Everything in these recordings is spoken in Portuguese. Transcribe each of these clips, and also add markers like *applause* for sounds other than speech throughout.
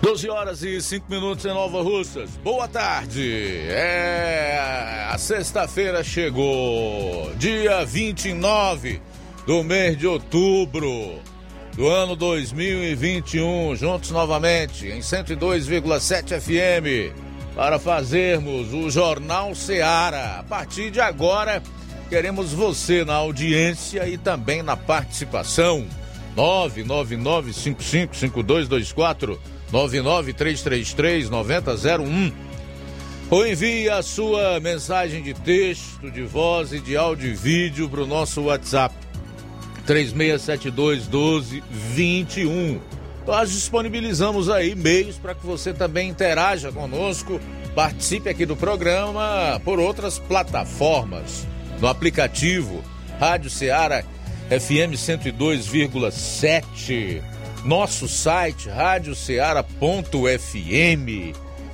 12 horas e 5 minutos em Nova Russas. Boa tarde. É, a sexta-feira chegou, dia 29 do mês de outubro do ano 2021, juntos novamente em 102,7 FM para fazermos o Jornal Seara. A partir de agora, queremos você na audiência e também na participação. 999555224 99333-9001 ou envie a sua mensagem de texto, de voz e de áudio e vídeo para o nosso WhatsApp. 36721221. Nós disponibilizamos aí meios para que você também interaja conosco, participe aqui do programa por outras plataformas, no aplicativo Rádio Ceará FM 102,7 nosso site radioceara.fm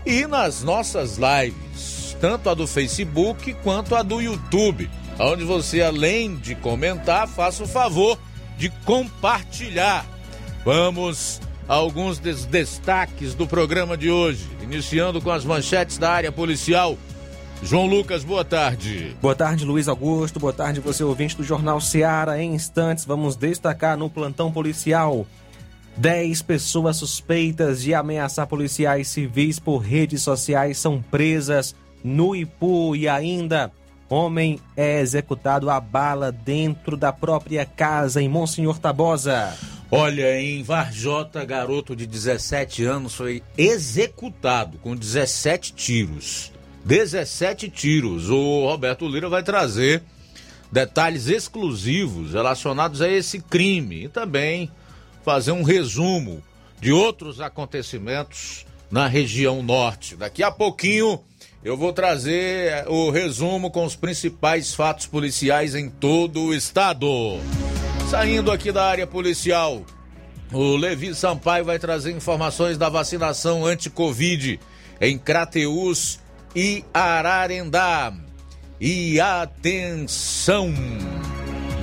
e nas nossas lives, tanto a do Facebook quanto a do YouTube, onde você além de comentar, faça o favor de compartilhar. Vamos a alguns dos destaques do programa de hoje, iniciando com as manchetes da área policial. João Lucas, boa tarde. Boa tarde, Luiz Augusto. Boa tarde, você ouvinte do Jornal Seara. Em instantes, vamos destacar no plantão policial. Dez pessoas suspeitas de ameaçar policiais civis por redes sociais são presas no Ipu e ainda homem é executado a bala dentro da própria casa em Monsenhor Tabosa. Olha, em Varjota, garoto de 17 anos foi executado com 17 tiros. 17 tiros. O Roberto Lira vai trazer detalhes exclusivos relacionados a esse crime e também fazer um resumo de outros acontecimentos na região norte. Daqui a pouquinho eu vou trazer eh, o resumo com os principais fatos policiais em todo o estado. Saindo aqui da área policial, o Levi Sampaio vai trazer informações da vacinação anti-Covid em Crateús e Ararendá. E atenção!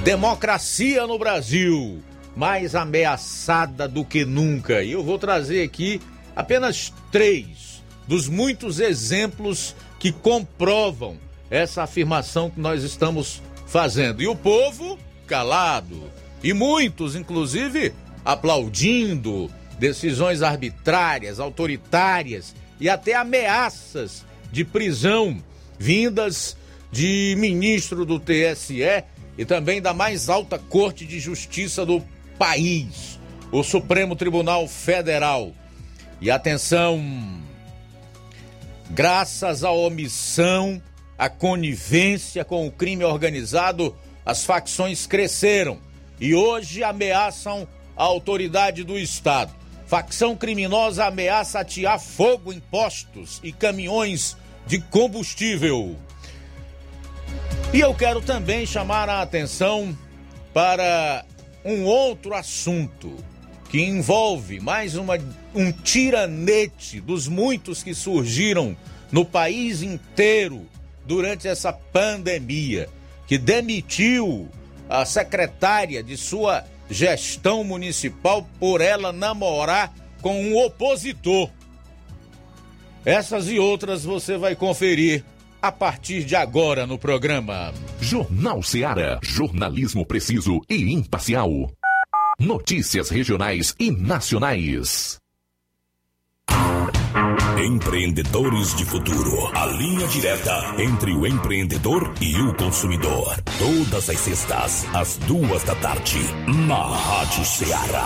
Democracia no Brasil mais ameaçada do que nunca. E eu vou trazer aqui apenas três dos muitos exemplos que comprovam essa afirmação que nós estamos fazendo. E o povo calado. E muitos, inclusive, aplaudindo decisões arbitrárias, autoritárias e até ameaças de prisão vindas de ministro do TSE e também da mais alta Corte de Justiça do país, o Supremo Tribunal Federal. E atenção, graças à omissão, à conivência com o crime organizado, as facções cresceram e hoje ameaçam a autoridade do Estado. Facção criminosa ameaça atear fogo em postos e caminhões de combustível. E eu quero também chamar a atenção para um outro assunto que envolve mais uma, um tiranete dos muitos que surgiram no país inteiro durante essa pandemia, que demitiu a secretária de sua gestão municipal por ela namorar com um opositor. Essas e outras você vai conferir a partir de agora no programa. Jornal Seara. Jornalismo preciso e imparcial. Notícias regionais e nacionais. Empreendedores de Futuro. A linha direta entre o empreendedor e o consumidor. Todas as sextas, às duas da tarde, na Rádio Ceará.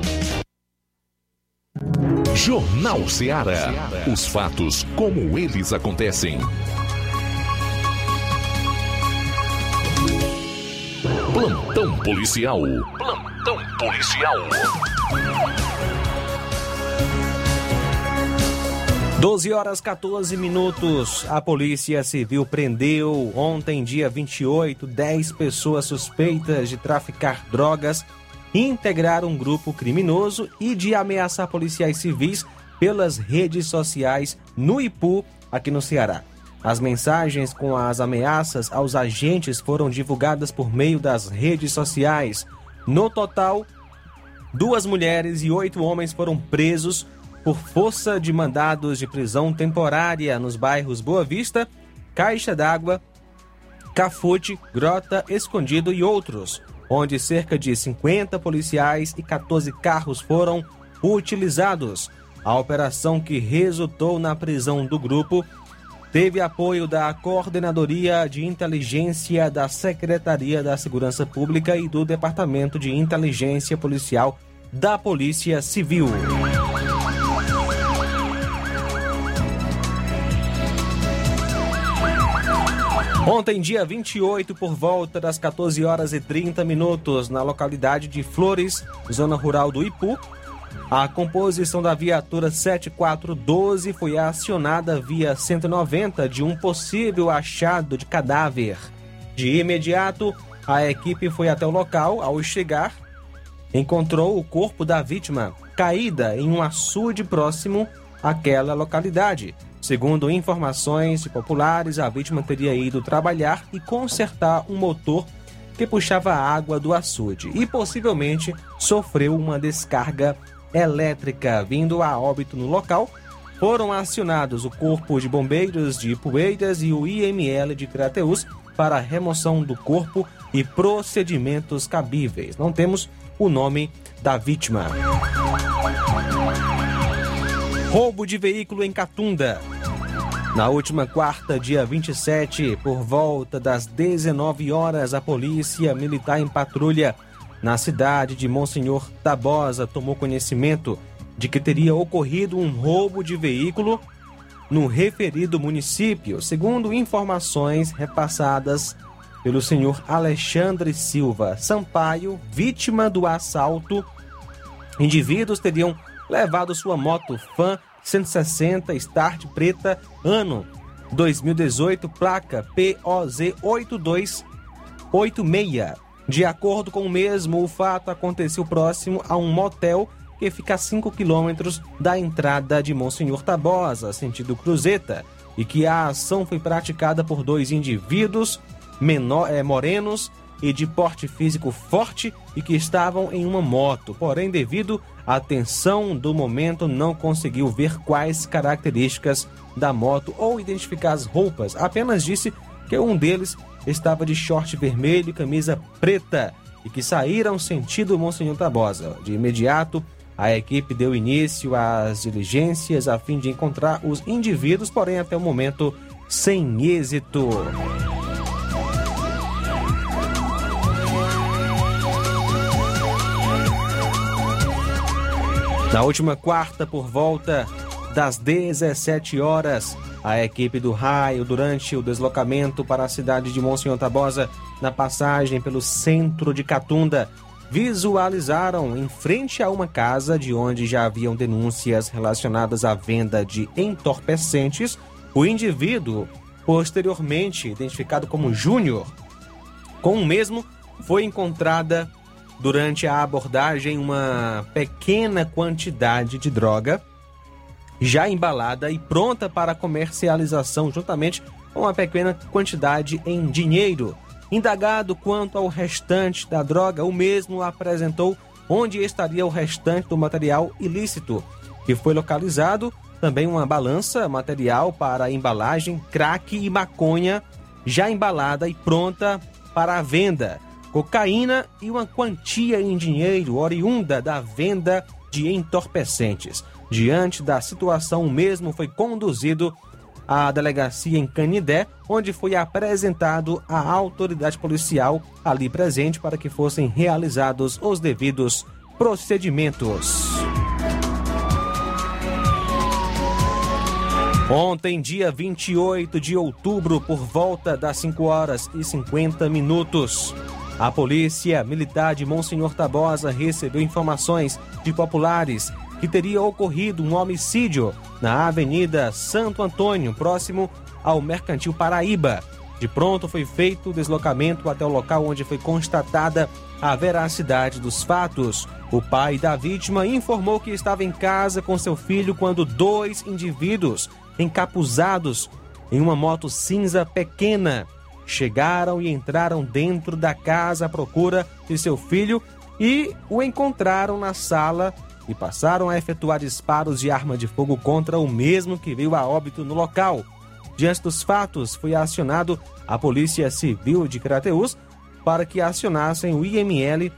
Jornal Ceará. Os fatos como eles acontecem. Plantão policial. Plantão policial. 12 horas 14 minutos. A Polícia Civil prendeu ontem, dia 28, 10 pessoas suspeitas de traficar drogas, integrar um grupo criminoso e de ameaçar policiais civis pelas redes sociais no Ipu, aqui no Ceará. As mensagens com as ameaças aos agentes foram divulgadas por meio das redes sociais. No total, duas mulheres e oito homens foram presos por força de mandados de prisão temporária nos bairros Boa Vista, Caixa d'Água, Cafute, Grota, Escondido e outros, onde cerca de 50 policiais e 14 carros foram utilizados. A operação que resultou na prisão do grupo teve apoio da Coordenadoria de Inteligência da Secretaria da Segurança Pública e do Departamento de Inteligência Policial da Polícia Civil. Ontem, dia 28, por volta das 14 horas e 30 minutos, na localidade de Flores, zona rural do Ipu, a composição da viatura 7412 foi acionada via 190 de um possível achado de cadáver. De imediato, a equipe foi até o local. Ao chegar, encontrou o corpo da vítima caída em um açude próximo àquela localidade. Segundo informações populares, a vítima teria ido trabalhar e consertar um motor que puxava água do açude e possivelmente sofreu uma descarga elétrica, vindo a óbito no local. Foram acionados o Corpo de Bombeiros de Poeiras e o IML de Crateus para remoção do corpo e procedimentos cabíveis. Não temos o nome da vítima. Roubo de veículo em Catunda. Na última quarta, dia 27, por volta das 19 horas, a polícia militar em patrulha na cidade de Monsenhor Tabosa tomou conhecimento de que teria ocorrido um roubo de veículo no referido município, segundo informações repassadas pelo senhor Alexandre Silva Sampaio, vítima do assalto. Indivíduos teriam levado sua moto Fan 160 Start preta, ano 2018, placa POZ 8286. De acordo com o mesmo, o fato aconteceu próximo a um motel que fica a 5 quilômetros da entrada de Monsenhor Tabosa, sentido Cruzeta, e que a ação foi praticada por dois indivíduos menor, é, morenos e de porte físico forte e que estavam em uma moto. Porém, devido à tensão do momento, não conseguiu ver quais características da moto ou identificar as roupas. Apenas disse que um deles estava de short vermelho e camisa preta e que saíram sentido Monsenhor Tabosa. De imediato, a equipe deu início às diligências a fim de encontrar os indivíduos, porém até o momento sem êxito. Na última quarta, por volta das 17 horas, a equipe do raio, durante o deslocamento para a cidade de Monsenhor Tabosa, na passagem pelo centro de Catunda, visualizaram em frente a uma casa de onde já haviam denúncias relacionadas à venda de entorpecentes o indivíduo, posteriormente identificado como Júnior. Com o mesmo, foi encontrada durante a abordagem uma pequena quantidade de droga já embalada e pronta para comercialização, juntamente com uma pequena quantidade em dinheiro. Indagado quanto ao restante da droga, o mesmo apresentou onde estaria o restante do material ilícito, que foi localizado também uma balança material para embalagem, crack e maconha já embalada e pronta para a venda cocaína e uma quantia em dinheiro oriunda da venda de entorpecentes. Diante da situação, o mesmo foi conduzido à delegacia em Canidé, onde foi apresentado à autoridade policial ali presente para que fossem realizados os devidos procedimentos. Ontem, dia 28 de outubro, por volta das 5 horas e 50 minutos, a polícia militar de Monsenhor Tabosa recebeu informações de populares que teria ocorrido um homicídio na Avenida Santo Antônio, próximo ao Mercantil Paraíba. De pronto foi feito o deslocamento até o local onde foi constatada a veracidade dos fatos. O pai da vítima informou que estava em casa com seu filho quando dois indivíduos encapuzados em uma moto cinza pequena chegaram e entraram dentro da casa à procura de seu filho e o encontraram na sala e passaram a efetuar disparos de arma de fogo contra o mesmo que veio a óbito no local. Diante dos fatos, foi acionado a Polícia Civil de Crateus para que acionassem o IML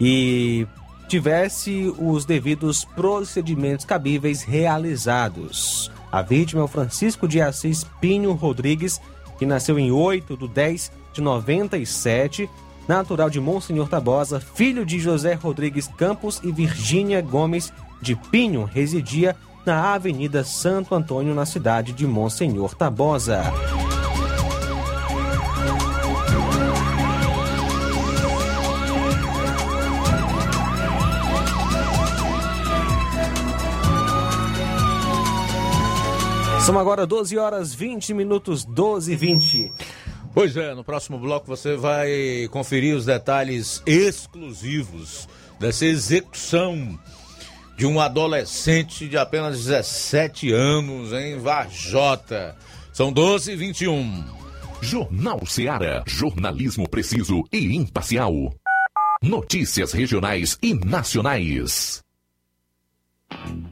e tivesse os devidos procedimentos cabíveis realizados. A vítima é o Francisco de Assis Pinho Rodrigues, que nasceu em 8 de 10 de 97, natural de Monsenhor Tabosa, filho de José Rodrigues Campos e Virgínia Gomes de Pinho, residia na Avenida Santo Antônio, na cidade de Monsenhor Tabosa. São agora 12 horas 20 minutos, 12 e 20. Pois é, no próximo bloco você vai conferir os detalhes exclusivos dessa execução de um adolescente de apenas 17 anos em Varjota. São 12 e 21. Jornal Seara. Jornalismo preciso e imparcial. Notícias regionais e nacionais.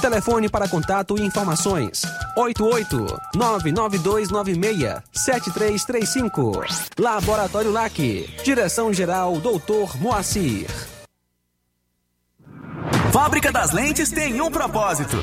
Telefone para contato e informações: 88-99296-7335. Laboratório LAC. Direção-Geral Dr. Moacir. Fábrica das Lentes tem um propósito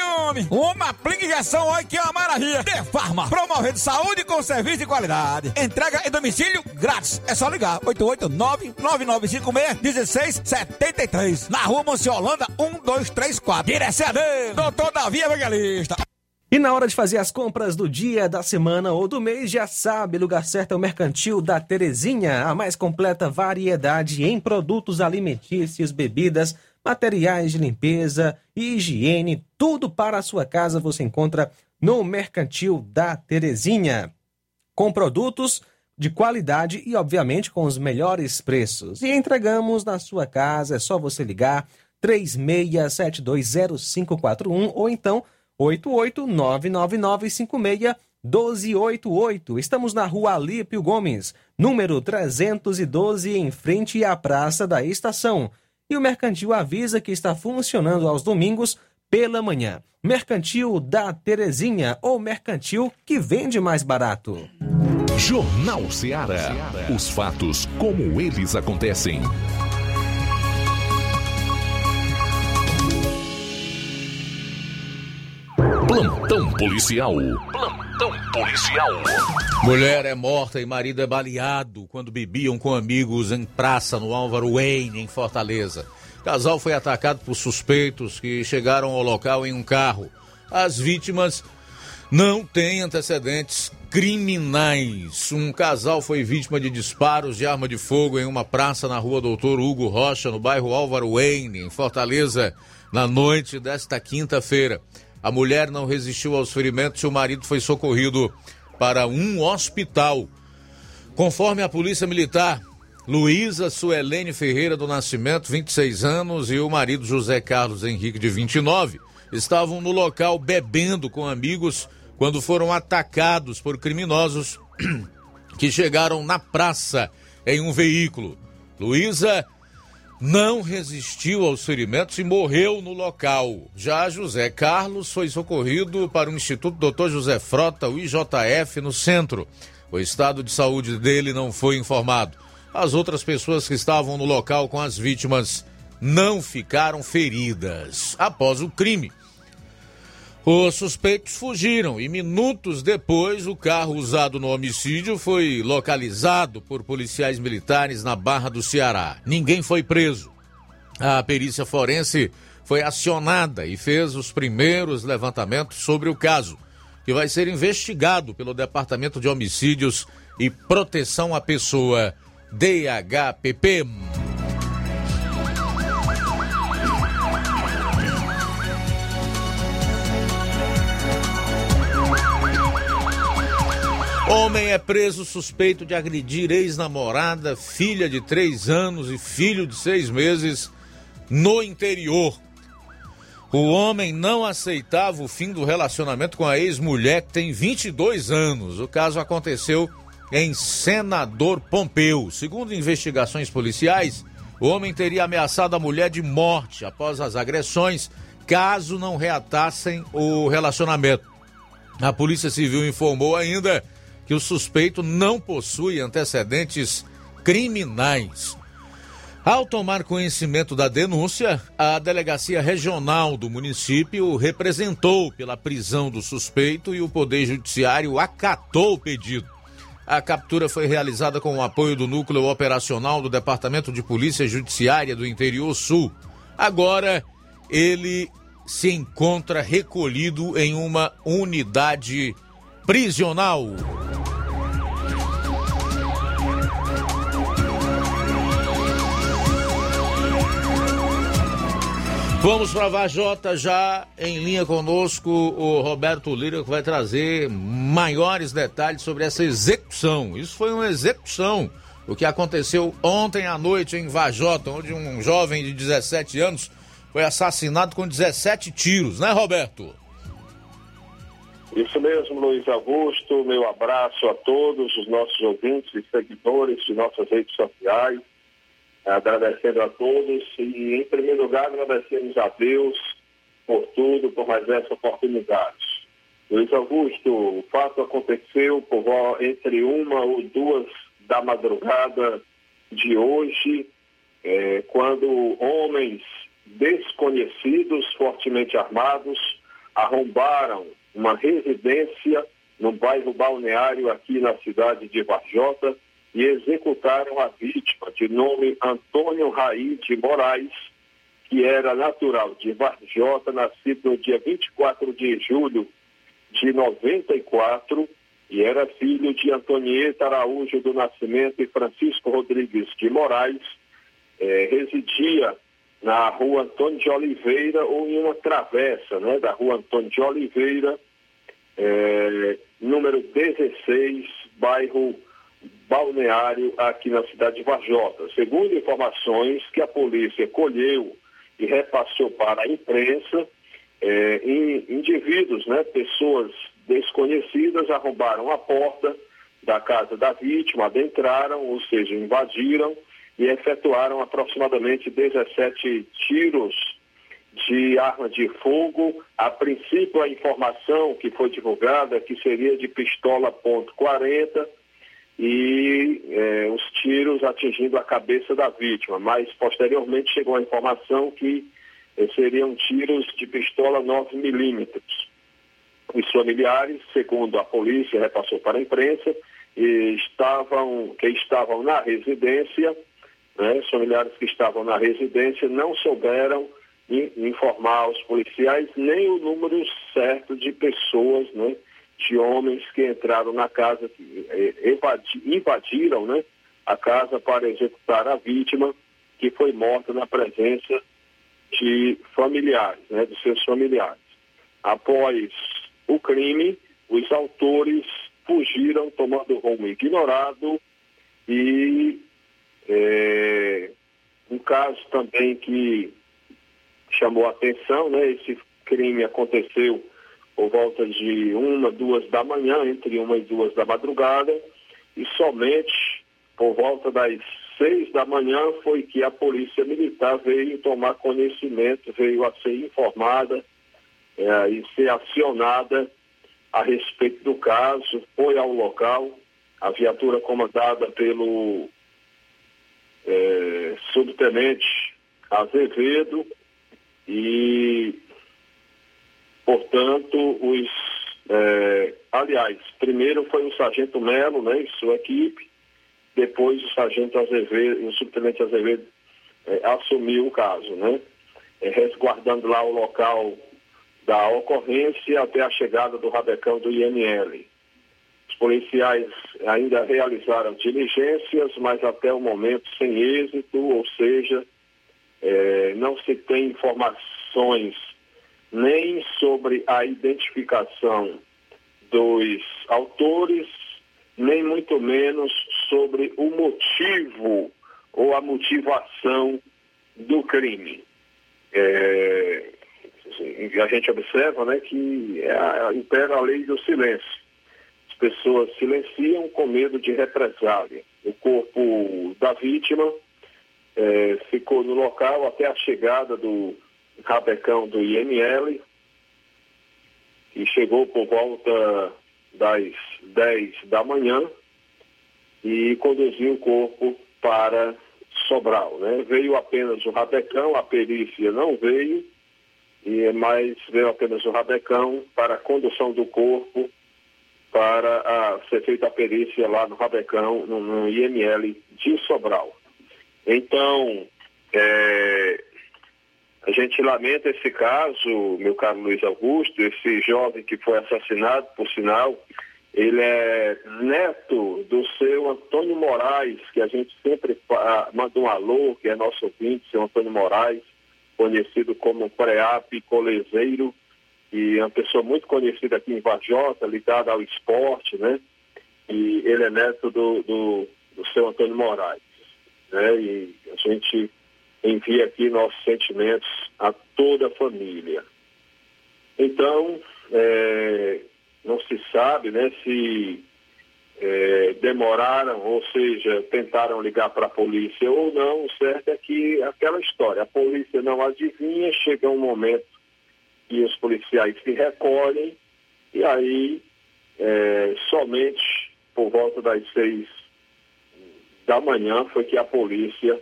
homem! Uma aplica injeção, olha que é uma maravilha! De Farma, promovendo saúde com serviço de qualidade. Entrega em domicílio grátis. É só ligar: 889-9956-1673. Na rua Monsiolanda, 1234. Direção dele, doutor Davi Evangelista. E na hora de fazer as compras do dia, da semana ou do mês, já sabe, lugar certo é o Mercantil da Terezinha, a mais completa variedade em produtos alimentícios, bebidas, materiais de limpeza e higiene, tudo para a sua casa você encontra no Mercantil da Terezinha. Com produtos de qualidade e, obviamente, com os melhores preços. E entregamos na sua casa, é só você ligar 36720541 ou então 88999561288. Estamos na rua Alípio Gomes, número 312, em frente à Praça da Estação. E o Mercantil avisa que está funcionando aos domingos pela manhã. Mercantil da Terezinha ou Mercantil que vende mais barato. Jornal Ceará. Os fatos como eles acontecem. Plantão policial. Plantão policial. Mulher é morta e marido é baleado quando bebiam com amigos em praça no Álvaro Wayne, em Fortaleza. O casal foi atacado por suspeitos que chegaram ao local em um carro. As vítimas não têm antecedentes criminais. Um casal foi vítima de disparos de arma de fogo em uma praça na rua Doutor Hugo Rocha, no bairro Álvaro Wayne, em Fortaleza, na noite desta quinta-feira. A mulher não resistiu aos ferimentos e o marido foi socorrido para um hospital. Conforme a Polícia Militar, Luísa Suelene Ferreira do Nascimento, 26 anos, e o marido José Carlos Henrique, de 29, estavam no local bebendo com amigos quando foram atacados por criminosos *clears throat* que chegaram na praça em um veículo. Luísa não resistiu aos ferimentos e morreu no local. Já José Carlos foi socorrido para o Instituto Dr. José Frota, o IJF, no centro. O estado de saúde dele não foi informado. As outras pessoas que estavam no local com as vítimas não ficaram feridas. Após o crime, os suspeitos fugiram e minutos depois o carro usado no homicídio foi localizado por policiais militares na Barra do Ceará. Ninguém foi preso. A perícia forense foi acionada e fez os primeiros levantamentos sobre o caso, que vai ser investigado pelo Departamento de Homicídios e Proteção à Pessoa, DHPP. Homem é preso suspeito de agredir ex-namorada, filha de três anos e filho de seis meses no interior. O homem não aceitava o fim do relacionamento com a ex-mulher, que tem 22 anos. O caso aconteceu em Senador Pompeu. Segundo investigações policiais, o homem teria ameaçado a mulher de morte após as agressões, caso não reatassem o relacionamento. A Polícia Civil informou ainda que o suspeito não possui antecedentes criminais. Ao tomar conhecimento da denúncia, a delegacia regional do município representou pela prisão do suspeito e o Poder Judiciário acatou o pedido. A captura foi realizada com o apoio do núcleo operacional do Departamento de Polícia Judiciária do Interior Sul. Agora, ele se encontra recolhido em uma unidade prisional. Vamos para Vajota já em linha conosco o Roberto Lira que vai trazer maiores detalhes sobre essa execução. Isso foi uma execução. O que aconteceu ontem à noite em Vajota, onde um jovem de 17 anos foi assassinado com 17 tiros, né, Roberto? Isso mesmo, Luiz Augusto. Meu abraço a todos os nossos ouvintes e seguidores de nossas redes sociais agradecendo a todos e, em primeiro lugar, agradecemos a Deus por tudo, por mais essa oportunidade. Luiz Augusto, o fato aconteceu por entre uma ou duas da madrugada de hoje, é, quando homens desconhecidos, fortemente armados, arrombaram uma residência no bairro balneário aqui na cidade de Varjota, e executaram a vítima de nome Antônio Raí de Moraes, que era natural de Varjota, nascido no dia 24 de julho de 94 e era filho de Antonieta Araújo do Nascimento e Francisco Rodrigues de Moraes, eh, residia na rua Antônio de Oliveira ou em uma travessa né, da rua Antônio de Oliveira, eh, número 16, bairro balneário aqui na cidade de Varjota. Segundo informações que a polícia colheu e repassou para a imprensa, é, indivíduos, né, pessoas desconhecidas arrombaram a porta da casa da vítima, adentraram, ou seja, invadiram e efetuaram aproximadamente 17 tiros de arma de fogo. A princípio, a informação que foi divulgada é que seria de pistola ponto .40 e é, os tiros atingindo a cabeça da vítima, mas posteriormente chegou a informação que é, seriam tiros de pistola 9 milímetros. Os familiares, segundo a polícia, repassou para a imprensa, estavam, que estavam na residência, né, os familiares que estavam na residência não souberam informar aos policiais nem o número certo de pessoas, né, de homens que entraram na casa, eh, invadiram né, a casa para executar a vítima que foi morta na presença de familiares, né, de seus familiares. Após o crime, os autores fugiram tomando rumo ignorado e é, um caso também que chamou a atenção, né? Esse crime aconteceu por volta de uma, duas da manhã, entre uma e duas da madrugada, e somente por volta das seis da manhã foi que a polícia militar veio tomar conhecimento, veio a ser informada é, e ser acionada a respeito do caso, foi ao local, a viatura comandada pelo é, subtenente Azevedo e, portanto, os. É, aliás, primeiro foi o sargento Melo, né, e sua equipe, depois o sargento Azevedo, o subtenente Azevedo é, assumiu o caso, né, é, resguardando lá o local da ocorrência até a chegada do rabecão do INL. Os policiais ainda realizaram diligências, mas até o momento sem êxito, ou seja, é, não se tem informações nem sobre a identificação dos autores, nem muito menos sobre o motivo ou a motivação do crime. É, a gente observa né, que é impera a lei do silêncio. As pessoas silenciam com medo de represália. O corpo da vítima é, ficou no local até a chegada do rabecão do IML, que chegou por volta das 10 da manhã e conduziu o corpo para Sobral. Né? Veio apenas o rabecão, a perícia não veio, e mais veio apenas o rabecão para a condução do corpo para a, ser feita a perícia lá no rabecão, no, no IML de Sobral. Então, é, a gente lamenta esse caso, meu caro Luiz Augusto, esse jovem que foi assassinado, por sinal, ele é neto do seu Antônio Moraes, que a gente sempre manda um alô, que é nosso ouvinte, seu Antônio Moraes, conhecido como Preap Colezeiro, e é uma pessoa muito conhecida aqui em Vajota, ligada ao esporte, né? E ele é neto do, do, do seu Antônio Moraes né? E a gente envia aqui nossos sentimentos a toda a família. Então, é, não se sabe, né, se é, demoraram, ou seja, tentaram ligar para a polícia ou não, o certo é que aquela história, a polícia não adivinha, chega um momento que os policiais se recolhem e aí é, somente por volta das seis da manhã foi que a polícia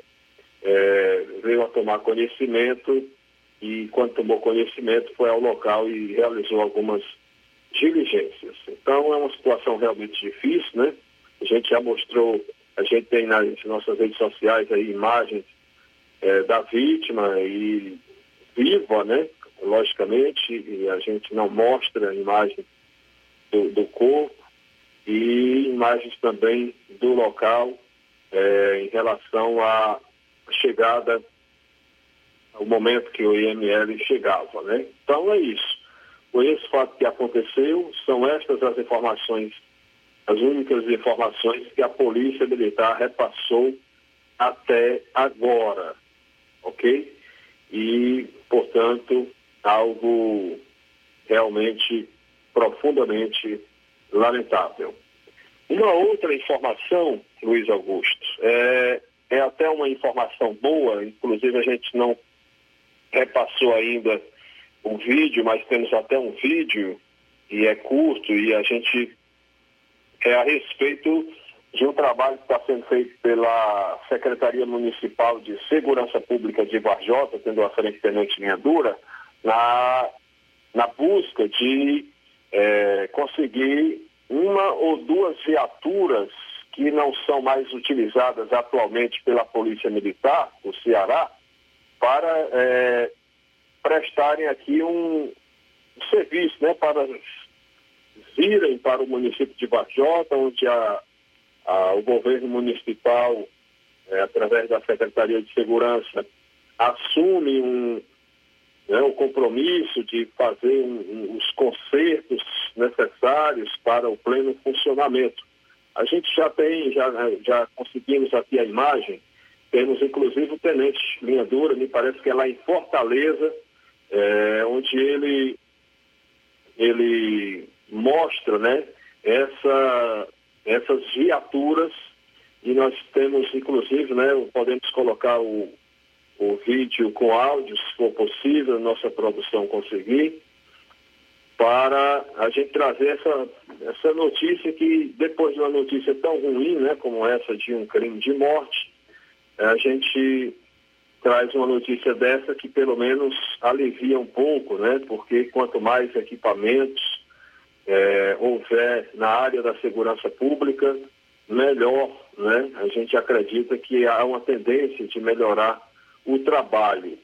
é, veio a tomar conhecimento e quando tomou conhecimento foi ao local e realizou algumas diligências. Então é uma situação realmente difícil, né? A gente já mostrou, a gente tem nas nossas redes sociais aí imagens é, da vítima e viva, né? Logicamente, e a gente não mostra a imagem do, do corpo e imagens também do local é, em relação à chegada, ao momento que o IML chegava, né? Então é isso. Foi esse fato que aconteceu, são estas as informações as únicas informações que a Polícia Militar repassou até agora, ok? E, portanto, algo realmente profundamente lamentável. Uma outra informação, Luiz Augusto, é, é até uma informação boa, inclusive a gente não repassou ainda o vídeo, mas temos até um vídeo e é curto e a gente é a respeito de um trabalho que está sendo feito pela Secretaria Municipal de Segurança Pública de Varjota, tendo a frente tenente linha dura, na, na busca de é, conseguir uma ou duas viaturas que não são mais utilizadas atualmente pela Polícia Militar, do Ceará, para é, prestarem aqui um, um serviço, né, para virem para o município de Varjota, onde a, a, o governo municipal, é, através da Secretaria de Segurança, assume um, né, o compromisso de fazer um, um, os consertos necessários para o pleno funcionamento. A gente já tem, já, já conseguimos aqui a imagem, temos inclusive o tenente Linha Dura, me parece que é lá em Fortaleza, é, onde ele, ele mostra né, essa, essas viaturas. E nós temos inclusive, né, podemos colocar o, o vídeo com áudio, se for possível, nossa produção conseguir, para a gente trazer essa, essa notícia que, depois de uma notícia tão ruim, né, como essa de um crime de morte, a gente traz uma notícia dessa que pelo menos alivia um pouco, né, porque quanto mais equipamentos é, houver na área da segurança pública, melhor, né, a gente acredita que há uma tendência de melhorar o trabalho.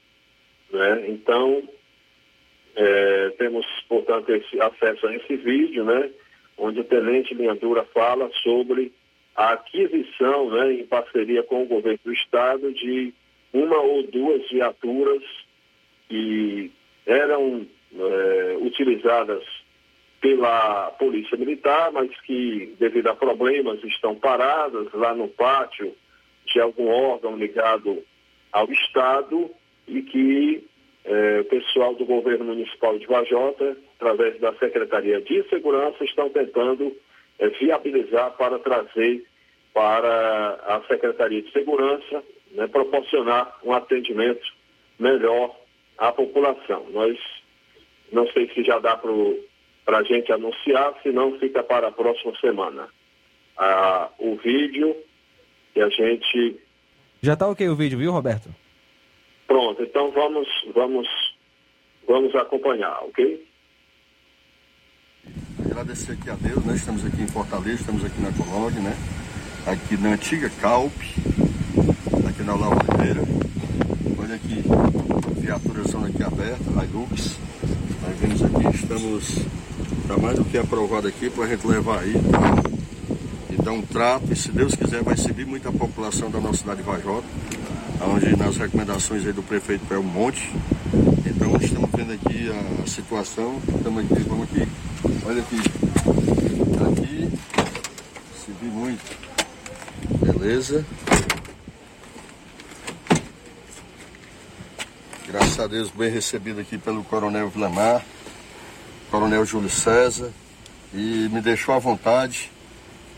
Né? Então, é, temos, portanto, esse, acesso a esse vídeo, né, onde o Tenente Linhandura fala sobre a aquisição, né, em parceria com o governo do Estado, de uma ou duas viaturas que eram é, utilizadas pela Polícia Militar, mas que, devido a problemas, estão paradas lá no pátio de algum órgão ligado ao Estado e que eh, o pessoal do governo municipal de Vajota, através da Secretaria de Segurança, estão tentando eh, viabilizar para trazer para a Secretaria de Segurança, né, proporcionar um atendimento melhor à população. Nós não sei se já dá para a gente anunciar, se não fica para a próxima semana. Ah, o vídeo que a gente já tá ok o vídeo, viu, Roberto? Pronto, então vamos, vamos, vamos acompanhar, ok? Agradecer aqui a Deus, né? Estamos aqui em Fortaleza, estamos aqui na Colônia, né? Aqui na antiga Calp, aqui na Laura Oliveira. Olha aqui, viaturas aqui abertas, Hilux. Nós vemos aqui, estamos, está mais do que aprovado aqui para a gente levar aí dar um trato e se Deus quiser vai servir muita população da nossa cidade de Vajota, onde nas recomendações aí do prefeito um monte. Então estamos vendo aqui a situação, estamos aqui, vamos aqui, olha aqui, aqui se viu muito, beleza. Graças a Deus bem recebido aqui pelo Coronel Vilamar, Coronel Júlio César, e me deixou à vontade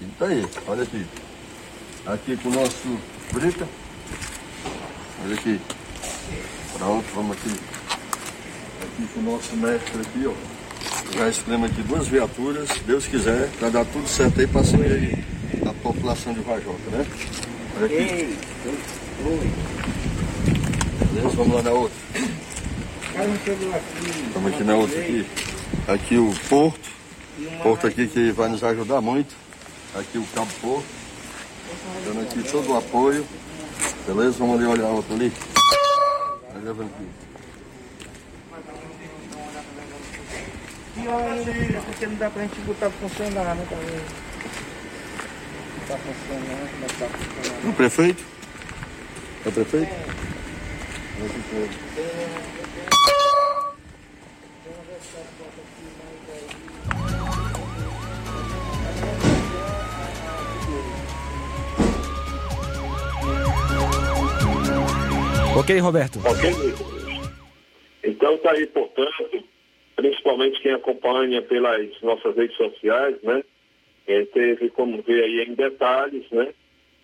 e tá aí, olha aqui. Aqui com o nosso brita. Olha aqui. Pronto, vamos aqui. Aqui com o nosso mestre aqui, ó. Já escolhemos aqui duas viaturas, se Deus quiser, vai dar tudo certo aí para servir aí a população de Vajota, né? Olha aqui. Beleza? Vamos lá na outra. Estamos aqui na outra aqui. Aqui o Porto. Porto aqui que vai nos ajudar muito. Aqui o Cabo Porto. Dando aqui todo o apoio. Beleza? Vamos ali olhar a outra ali. Vai levando aqui. Pior ainda, porque não dá pra gente botar funcionar, né? Tá funcionando, não tá funcionando. É o prefeito? É o prefeito? É. Ok, Roberto. Ok. Então tá aí, portanto, principalmente quem acompanha pelas nossas redes sociais, né? É, teve como ver aí em detalhes, né?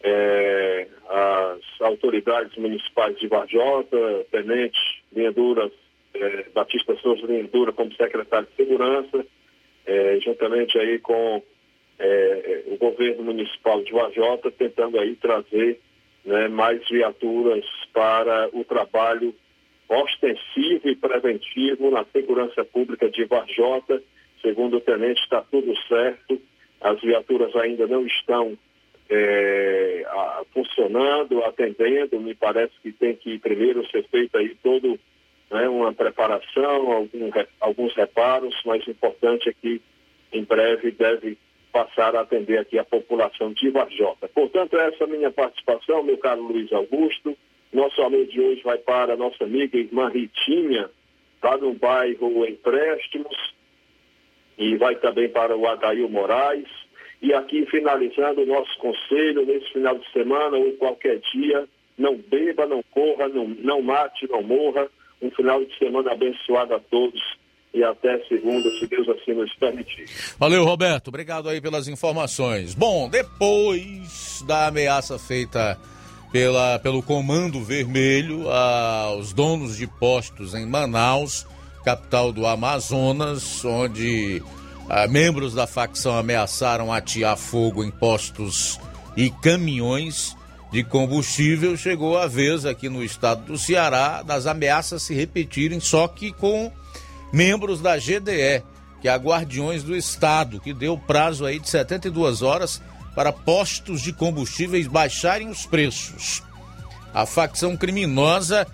É, as autoridades municipais de Varjota, Tenente Linha Dura, é, Batista Souza Linha Dura como secretário de Segurança, é, juntamente aí com é, o governo municipal de Varjota, tentando aí trazer né, mais viaturas para o trabalho ostensivo e preventivo na segurança pública de Varjota. Segundo o tenente, está tudo certo. As viaturas ainda não estão é, a, funcionando, atendendo. Me parece que tem que primeiro ser feita aí todo né, uma preparação, algum, alguns reparos, mas o importante é que em breve deve passar a atender aqui a população de Varjota. Portanto, essa é minha participação, meu caro Luiz Augusto. Nosso alô de hoje vai para a nossa amiga irmã Ritinha, lá no bairro Empréstimos, e vai também para o Adail Moraes. E aqui, finalizando o nosso conselho, nesse final de semana ou qualquer dia, não beba, não corra, não, não mate, não morra. Um final de semana abençoado a todos e até segunda, se Deus assim nos permitir. Valeu, Roberto. Obrigado aí pelas informações. Bom, depois da ameaça feita pela, pelo Comando Vermelho aos donos de postos em Manaus, capital do Amazonas, onde ah, membros da facção ameaçaram atear fogo em postos e caminhões de combustível, chegou a vez aqui no estado do Ceará das ameaças se repetirem, só que com membros da GDE, que é a Guardiões do Estado, que deu prazo aí de 72 horas para postos de combustíveis baixarem os preços. A facção criminosa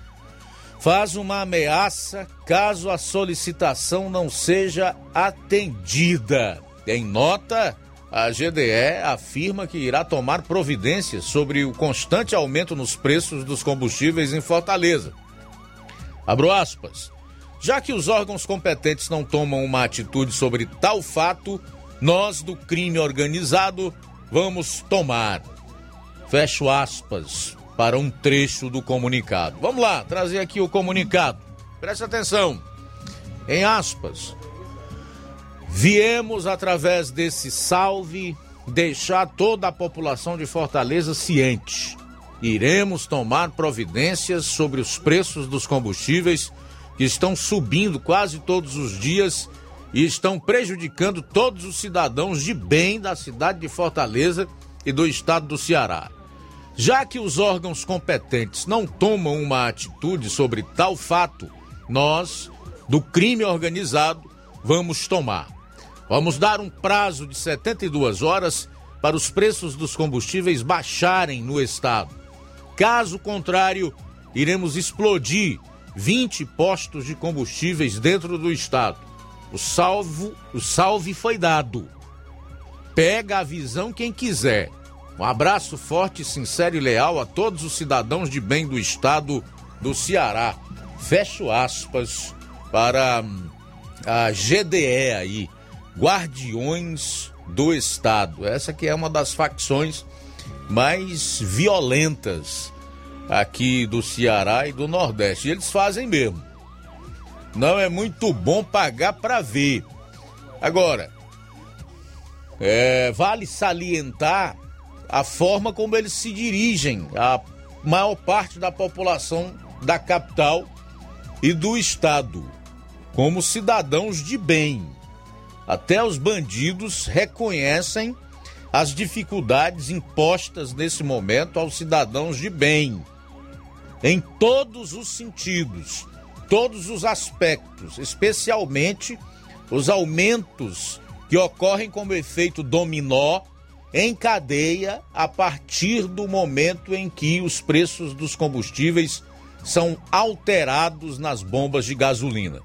faz uma ameaça caso a solicitação não seja atendida. Em nota, a GDE afirma que irá tomar providências sobre o constante aumento nos preços dos combustíveis em Fortaleza. Abro aspas. Já que os órgãos competentes não tomam uma atitude sobre tal fato, nós do crime organizado vamos tomar. Fecho aspas para um trecho do comunicado. Vamos lá, trazer aqui o comunicado. Preste atenção. Em aspas. Viemos através desse salve deixar toda a população de Fortaleza ciente. Iremos tomar providências sobre os preços dos combustíveis que estão subindo quase todos os dias e estão prejudicando todos os cidadãos de bem da cidade de Fortaleza e do estado do Ceará. Já que os órgãos competentes não tomam uma atitude sobre tal fato, nós, do crime organizado, vamos tomar. Vamos dar um prazo de 72 horas para os preços dos combustíveis baixarem no estado. Caso contrário, iremos explodir 20 postos de combustíveis dentro do estado. O salvo, o salve foi dado. Pega a visão quem quiser. Um abraço forte, sincero e leal a todos os cidadãos de bem do estado do Ceará. Fecho aspas para hum, a GDE aí, Guardiões do Estado. Essa que é uma das facções mais violentas aqui do Ceará e do Nordeste. E eles fazem mesmo. Não é muito bom pagar para ver. Agora, é, vale salientar a forma como eles se dirigem à maior parte da população da capital e do estado, como cidadãos de bem. Até os bandidos reconhecem as dificuldades impostas nesse momento aos cidadãos de bem, em todos os sentidos, todos os aspectos, especialmente os aumentos que ocorrem como efeito dominó em cadeia a partir do momento em que os preços dos combustíveis são alterados nas bombas de gasolina.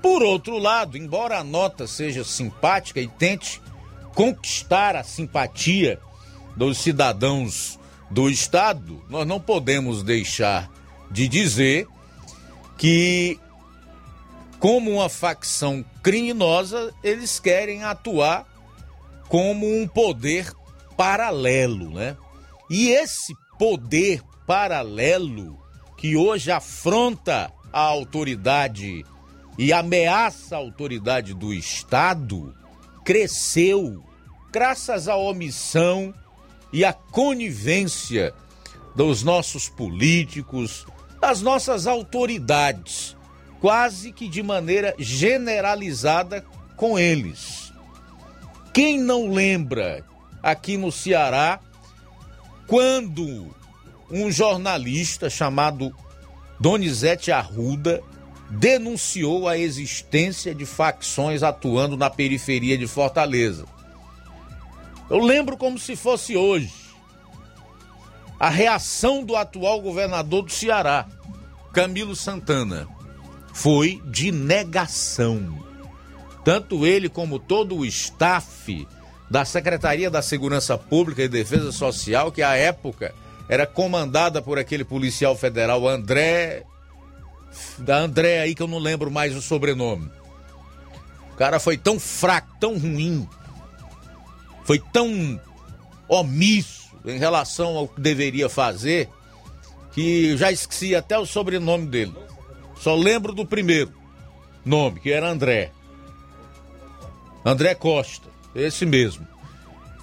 Por outro lado, embora a nota seja simpática e tente conquistar a simpatia dos cidadãos do Estado, nós não podemos deixar de dizer que, como uma facção criminosa, eles querem atuar como um poder paralelo, né? E esse poder paralelo que hoje afronta a autoridade e ameaça a autoridade do Estado cresceu graças à omissão e à conivência dos nossos políticos, das nossas autoridades, quase que de maneira generalizada com eles. Quem não lembra aqui no Ceará quando um jornalista chamado Donizete Arruda denunciou a existência de facções atuando na periferia de Fortaleza. Eu lembro como se fosse hoje a reação do atual governador do Ceará, Camilo Santana, foi de negação. Tanto ele como todo o staff da Secretaria da Segurança Pública e Defesa Social, que à época era comandada por aquele policial federal André. Da André aí que eu não lembro mais o sobrenome. O cara foi tão fraco, tão ruim, foi tão omisso em relação ao que deveria fazer, que já esqueci até o sobrenome dele. Só lembro do primeiro nome, que era André. André Costa, esse mesmo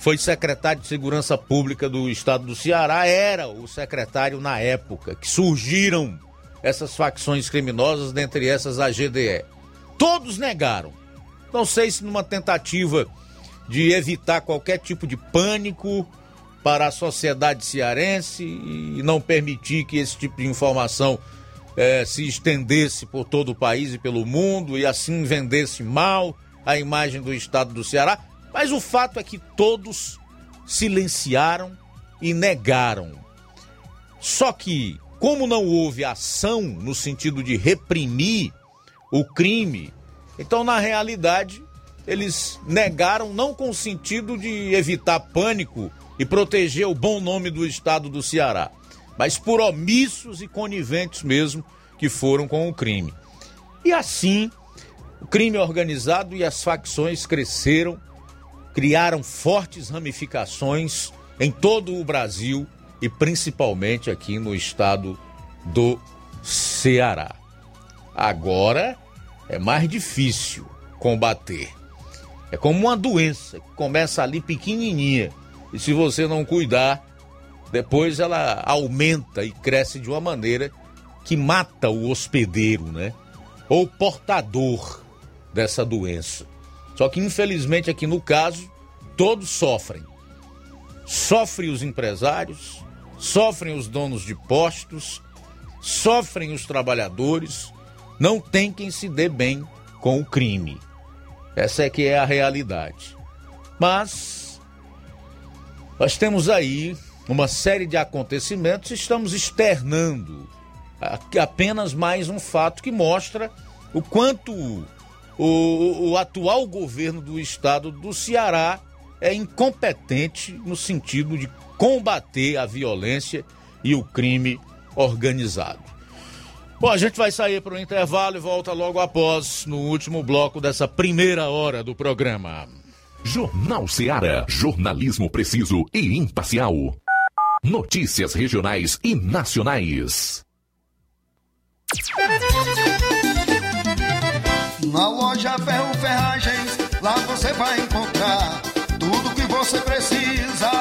foi secretário de Segurança Pública do estado do Ceará, era o secretário na época que surgiram essas facções criminosas, dentre essas a GDE. Todos negaram. Não sei se numa tentativa de evitar qualquer tipo de pânico para a sociedade cearense e não permitir que esse tipo de informação eh, se estendesse por todo o país e pelo mundo e assim vendesse mal a imagem do estado do Ceará. Mas o fato é que todos silenciaram e negaram. Só que, como não houve ação no sentido de reprimir o crime, então na realidade eles negaram não com o sentido de evitar pânico e proteger o bom nome do estado do Ceará, mas por omissos e coniventes mesmo que foram com o crime. E assim, o crime organizado e as facções cresceram criaram fortes ramificações em todo o Brasil e principalmente aqui no estado do Ceará. Agora é mais difícil combater. É como uma doença que começa ali pequenininha e se você não cuidar, depois ela aumenta e cresce de uma maneira que mata o hospedeiro, né? Ou portador dessa doença. Só que infelizmente aqui no caso, todos sofrem. Sofrem os empresários, sofrem os donos de postos, sofrem os trabalhadores, não tem quem se dê bem com o crime. Essa é que é a realidade. Mas nós temos aí uma série de acontecimentos, estamos externando apenas mais um fato que mostra o quanto o, o atual governo do estado do Ceará é incompetente no sentido de combater a violência e o crime organizado. Bom, a gente vai sair para o intervalo e volta logo após, no último bloco dessa primeira hora do programa. Jornal Ceará, jornalismo preciso e imparcial. Notícias regionais e nacionais. Na loja Ferro Ferragens, lá você vai encontrar tudo que você precisa,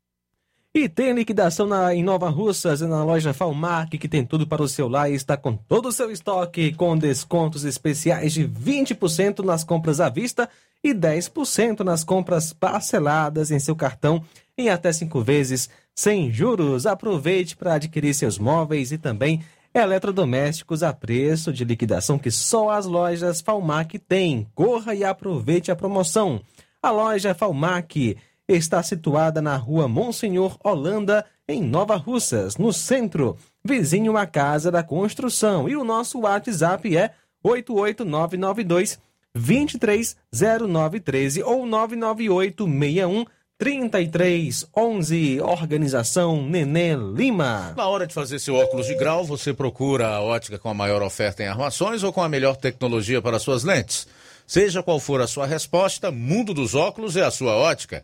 E tem liquidação na, em Nova Russas, na loja Falmac, que tem tudo para o seu lar e está com todo o seu estoque, com descontos especiais de 20% nas compras à vista e 10% nas compras parceladas em seu cartão em até cinco vezes, sem juros. Aproveite para adquirir seus móveis e também eletrodomésticos a preço de liquidação que só as lojas Falmac têm. Corra e aproveite a promoção. A loja Falmac está situada na rua Monsenhor Holanda, em Nova Russas, no centro, vizinho à Casa da Construção. E o nosso WhatsApp é 88992 230913 ou 99861 3311, Organização Nenê Lima. Na hora de fazer seu óculos de grau, você procura a ótica com a maior oferta em armações ou com a melhor tecnologia para suas lentes? Seja qual for a sua resposta, Mundo dos Óculos é a sua ótica.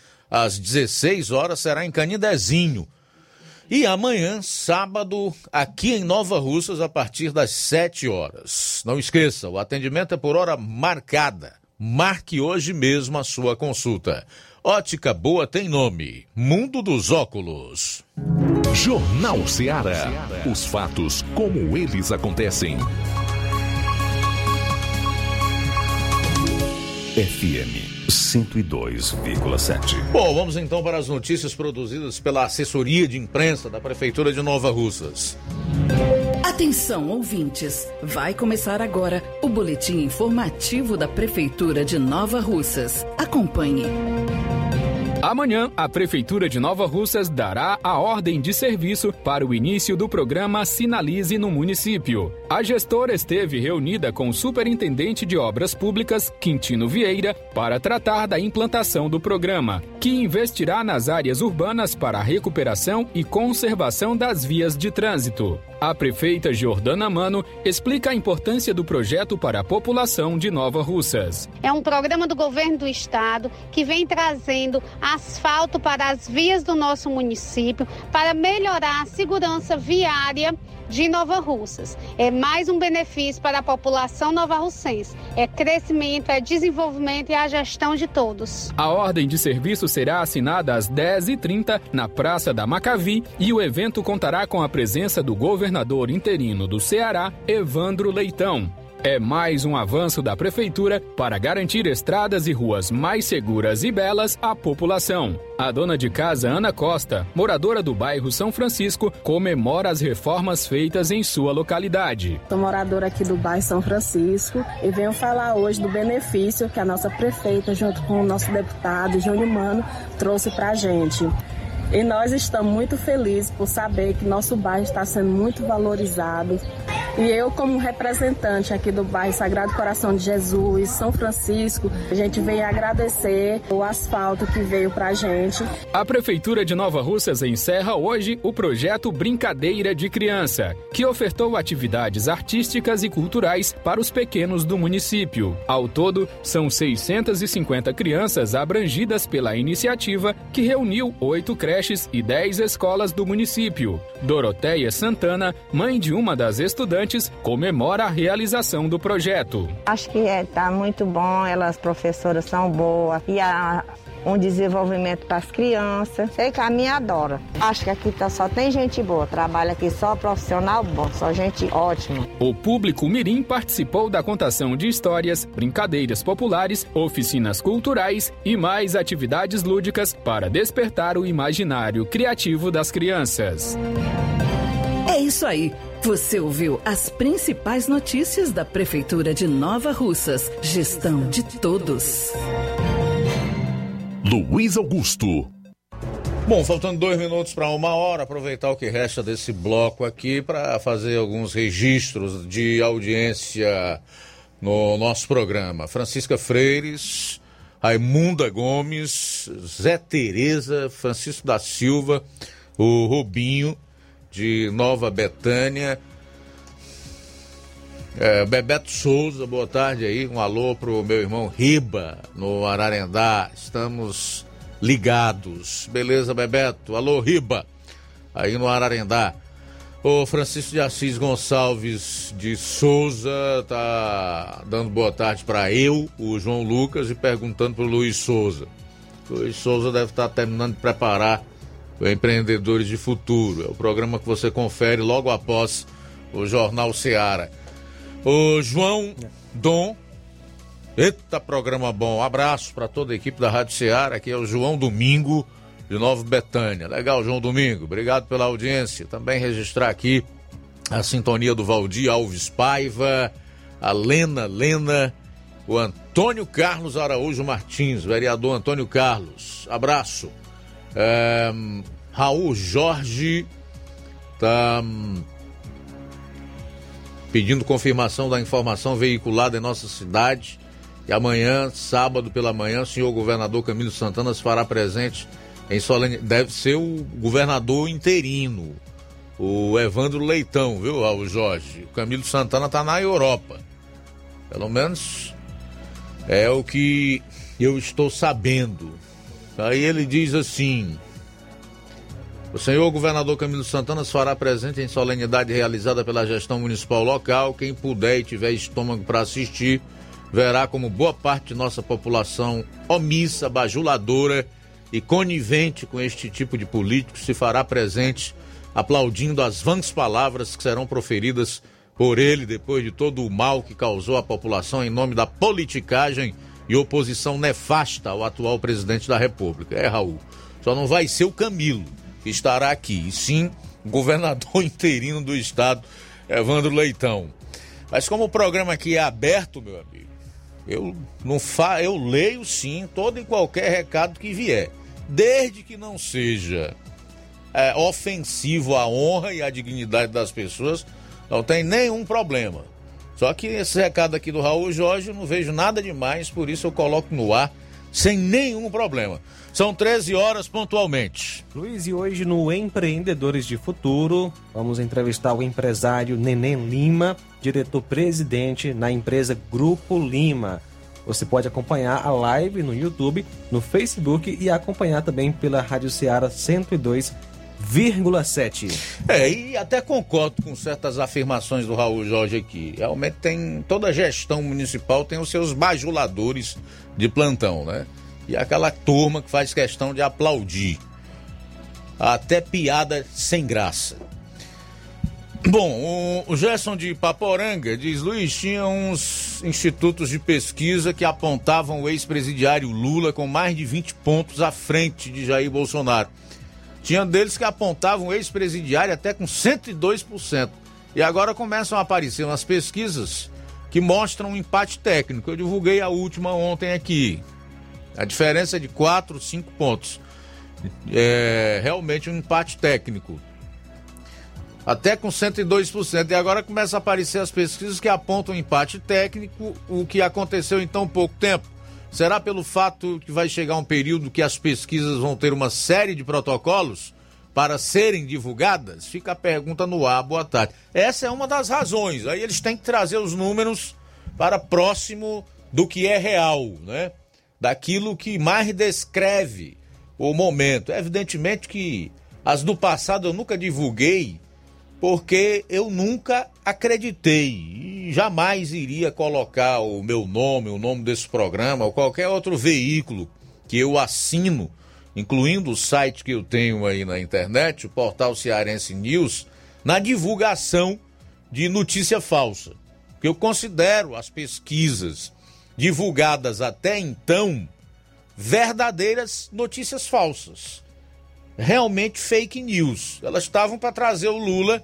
às 16 horas, será em Canidezinho. E amanhã, sábado, aqui em Nova Russas, a partir das 7 horas. Não esqueça, o atendimento é por hora marcada. Marque hoje mesmo a sua consulta. Ótica Boa tem nome: Mundo dos Óculos. Jornal Ceará. Os fatos como eles acontecem. FM 102,7. Bom, vamos então para as notícias produzidas pela assessoria de imprensa da Prefeitura de Nova Russas. Atenção, ouvintes! Vai começar agora o boletim informativo da Prefeitura de Nova Russas. Acompanhe. Amanhã, a Prefeitura de Nova Russas dará a ordem de serviço para o início do programa Sinalize no município. A gestora esteve reunida com o Superintendente de Obras Públicas, Quintino Vieira, para tratar da implantação do programa, que investirá nas áreas urbanas para a recuperação e conservação das vias de trânsito. A prefeita Jordana Mano explica a importância do projeto para a população de Nova Russas. É um programa do governo do estado que vem trazendo asfalto para as vias do nosso município para melhorar a segurança viária de Nova Russas. É mais um benefício para a população nova-russense. É crescimento, é desenvolvimento e a gestão de todos. A ordem de serviço será assinada às 10h30 na Praça da Macavi e o evento contará com a presença do governador interino do Ceará, Evandro Leitão. É mais um avanço da Prefeitura para garantir estradas e ruas mais seguras e belas à população. A dona de casa, Ana Costa, moradora do bairro São Francisco, comemora as reformas feitas em sua localidade. Sou moradora aqui do bairro São Francisco e venho falar hoje do benefício que a nossa prefeita, junto com o nosso deputado Júnior Mano, trouxe para a gente. E nós estamos muito felizes por saber que nosso bairro está sendo muito valorizado. E eu, como representante aqui do bairro Sagrado Coração de Jesus, São Francisco, a gente vem agradecer o asfalto que veio pra gente. A Prefeitura de Nova Russas encerra hoje o projeto Brincadeira de Criança, que ofertou atividades artísticas e culturais para os pequenos do município. Ao todo, são 650 crianças abrangidas pela iniciativa, que reuniu oito creches e dez escolas do município. Doroteia Santana, mãe de uma das estudantes, comemora a realização do projeto. Acho que está é, tá muito bom, elas professoras são boas e a um desenvolvimento para as crianças. Sei que a minha adora. Acho que aqui tá, só tem gente boa, trabalha aqui só profissional bom, só gente ótima. O público mirim participou da contação de histórias, brincadeiras populares, oficinas culturais e mais atividades lúdicas para despertar o imaginário criativo das crianças. É isso aí. Você ouviu as principais notícias da Prefeitura de Nova Russas. Gestão de todos. Luiz Augusto. Bom, faltando dois minutos para uma hora, aproveitar o que resta desse bloco aqui para fazer alguns registros de audiência no nosso programa. Francisca Freires, Raimunda Gomes, Zé Tereza, Francisco da Silva, o Rubinho de Nova Betânia, é, Bebeto Souza, boa tarde aí. Um alô pro meu irmão Riba, no Ararendá. Estamos ligados. Beleza, Bebeto? Alô, Riba, aí no Ararendá. O Francisco de Assis Gonçalves de Souza tá dando boa tarde para eu, o João Lucas, e perguntando pro Luiz Souza. Luiz Souza deve estar tá terminando de preparar Empreendedores de Futuro. É o programa que você confere logo após o Jornal Seara. O João Dom. Eita, programa bom. Um abraço para toda a equipe da Rádio Ceará. Aqui é o João Domingo, de Nova Betânia. Legal, João Domingo. Obrigado pela audiência. Também registrar aqui a sintonia do Valdir Alves Paiva, a Lena Lena, o Antônio Carlos Araújo Martins, vereador Antônio Carlos. Abraço. É, Raul Jorge tá pedindo confirmação da informação veiculada em nossa cidade E amanhã, sábado pela manhã, o senhor governador Camilo Santana se fará presente em solene. Deve ser o governador interino, o Evandro Leitão, viu, Raul Jorge? O Camilo Santana está na Europa. Pelo menos é o que eu estou sabendo. Aí ele diz assim: o senhor governador Camilo Santana se fará presente em solenidade realizada pela gestão municipal local. Quem puder e tiver estômago para assistir, verá como boa parte de nossa população omissa, bajuladora e conivente com este tipo de político se fará presente, aplaudindo as vãs palavras que serão proferidas por ele depois de todo o mal que causou à população em nome da politicagem e oposição nefasta ao atual presidente da República. É, Raul, só não vai ser o Camilo que estará aqui, e sim o governador *laughs* interino do estado, Evandro Leitão. Mas como o programa aqui é aberto, meu amigo, eu não fa... eu leio sim todo e qualquer recado que vier, desde que não seja é, ofensivo à honra e à dignidade das pessoas, não tem nenhum problema. Só que esse recado aqui do Raul Jorge eu não vejo nada demais, por isso eu coloco no ar sem nenhum problema. São 13 horas pontualmente. Luiz, e hoje no Empreendedores de Futuro, vamos entrevistar o empresário Neném Lima, diretor-presidente na empresa Grupo Lima. Você pode acompanhar a live no YouTube, no Facebook e acompanhar também pela Rádio Ceará 102,7. É, e até concordo com certas afirmações do Raul Jorge aqui. Realmente tem. Toda gestão municipal tem os seus bajuladores de plantão, né? E aquela turma que faz questão de aplaudir. Até piada sem graça. Bom, o Gerson de Paporanga diz: Luiz, tinha uns institutos de pesquisa que apontavam o ex-presidiário Lula com mais de 20 pontos à frente de Jair Bolsonaro. Tinha deles que apontavam ex-presidiário até com 102%. E agora começam a aparecer umas pesquisas que mostram um empate técnico. Eu divulguei a última ontem aqui. A diferença é de 4, 5 pontos. É realmente um empate técnico. Até com 102%. E agora começa a aparecer as pesquisas que apontam empate técnico, o que aconteceu em tão pouco tempo. Será pelo fato que vai chegar um período que as pesquisas vão ter uma série de protocolos para serem divulgadas? Fica a pergunta no ar. Boa tarde. Essa é uma das razões. Aí eles têm que trazer os números para próximo do que é real, né? daquilo que mais descreve o momento. Evidentemente que as do passado eu nunca divulguei, porque eu nunca acreditei e jamais iria colocar o meu nome, o nome desse programa ou qualquer outro veículo que eu assino, incluindo o site que eu tenho aí na internet, o portal Cearense News, na divulgação de notícia falsa. Que eu considero as pesquisas divulgadas até então verdadeiras notícias falsas. Realmente fake news. Elas estavam para trazer o Lula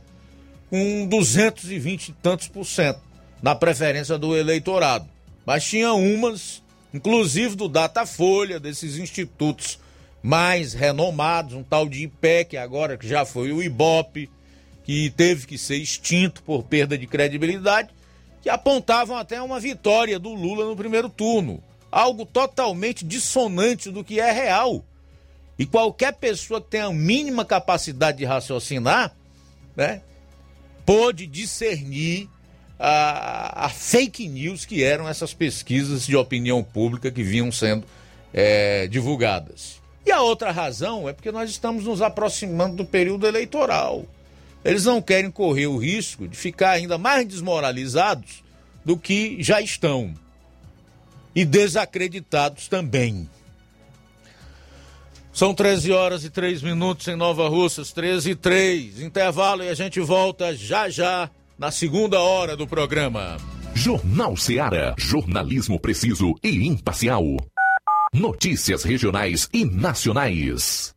com 220 e tantos por cento na preferência do eleitorado. Mas tinha umas, inclusive do Datafolha, desses institutos mais renomados, um tal de IPEC, agora que já foi o IBOP, que teve que ser extinto por perda de credibilidade, que apontavam até uma vitória do Lula no primeiro turno. Algo totalmente dissonante do que é real. E qualquer pessoa que tenha a mínima capacidade de raciocinar, né, pôde discernir a, a, fake news que eram essas pesquisas de opinião pública que vinham sendo é, divulgadas. E a outra razão é porque nós estamos nos aproximando do período eleitoral. Eles não querem correr o risco de ficar ainda mais desmoralizados do que já estão. E desacreditados também. São 13 horas e 3 minutos em Nova Russas, 13 e 3. Intervalo e a gente volta já já na segunda hora do programa. Jornal Seara. Jornalismo preciso e imparcial. Notícias regionais e nacionais.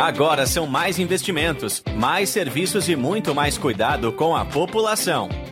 Agora são mais investimentos, mais serviços e muito mais cuidado com a população.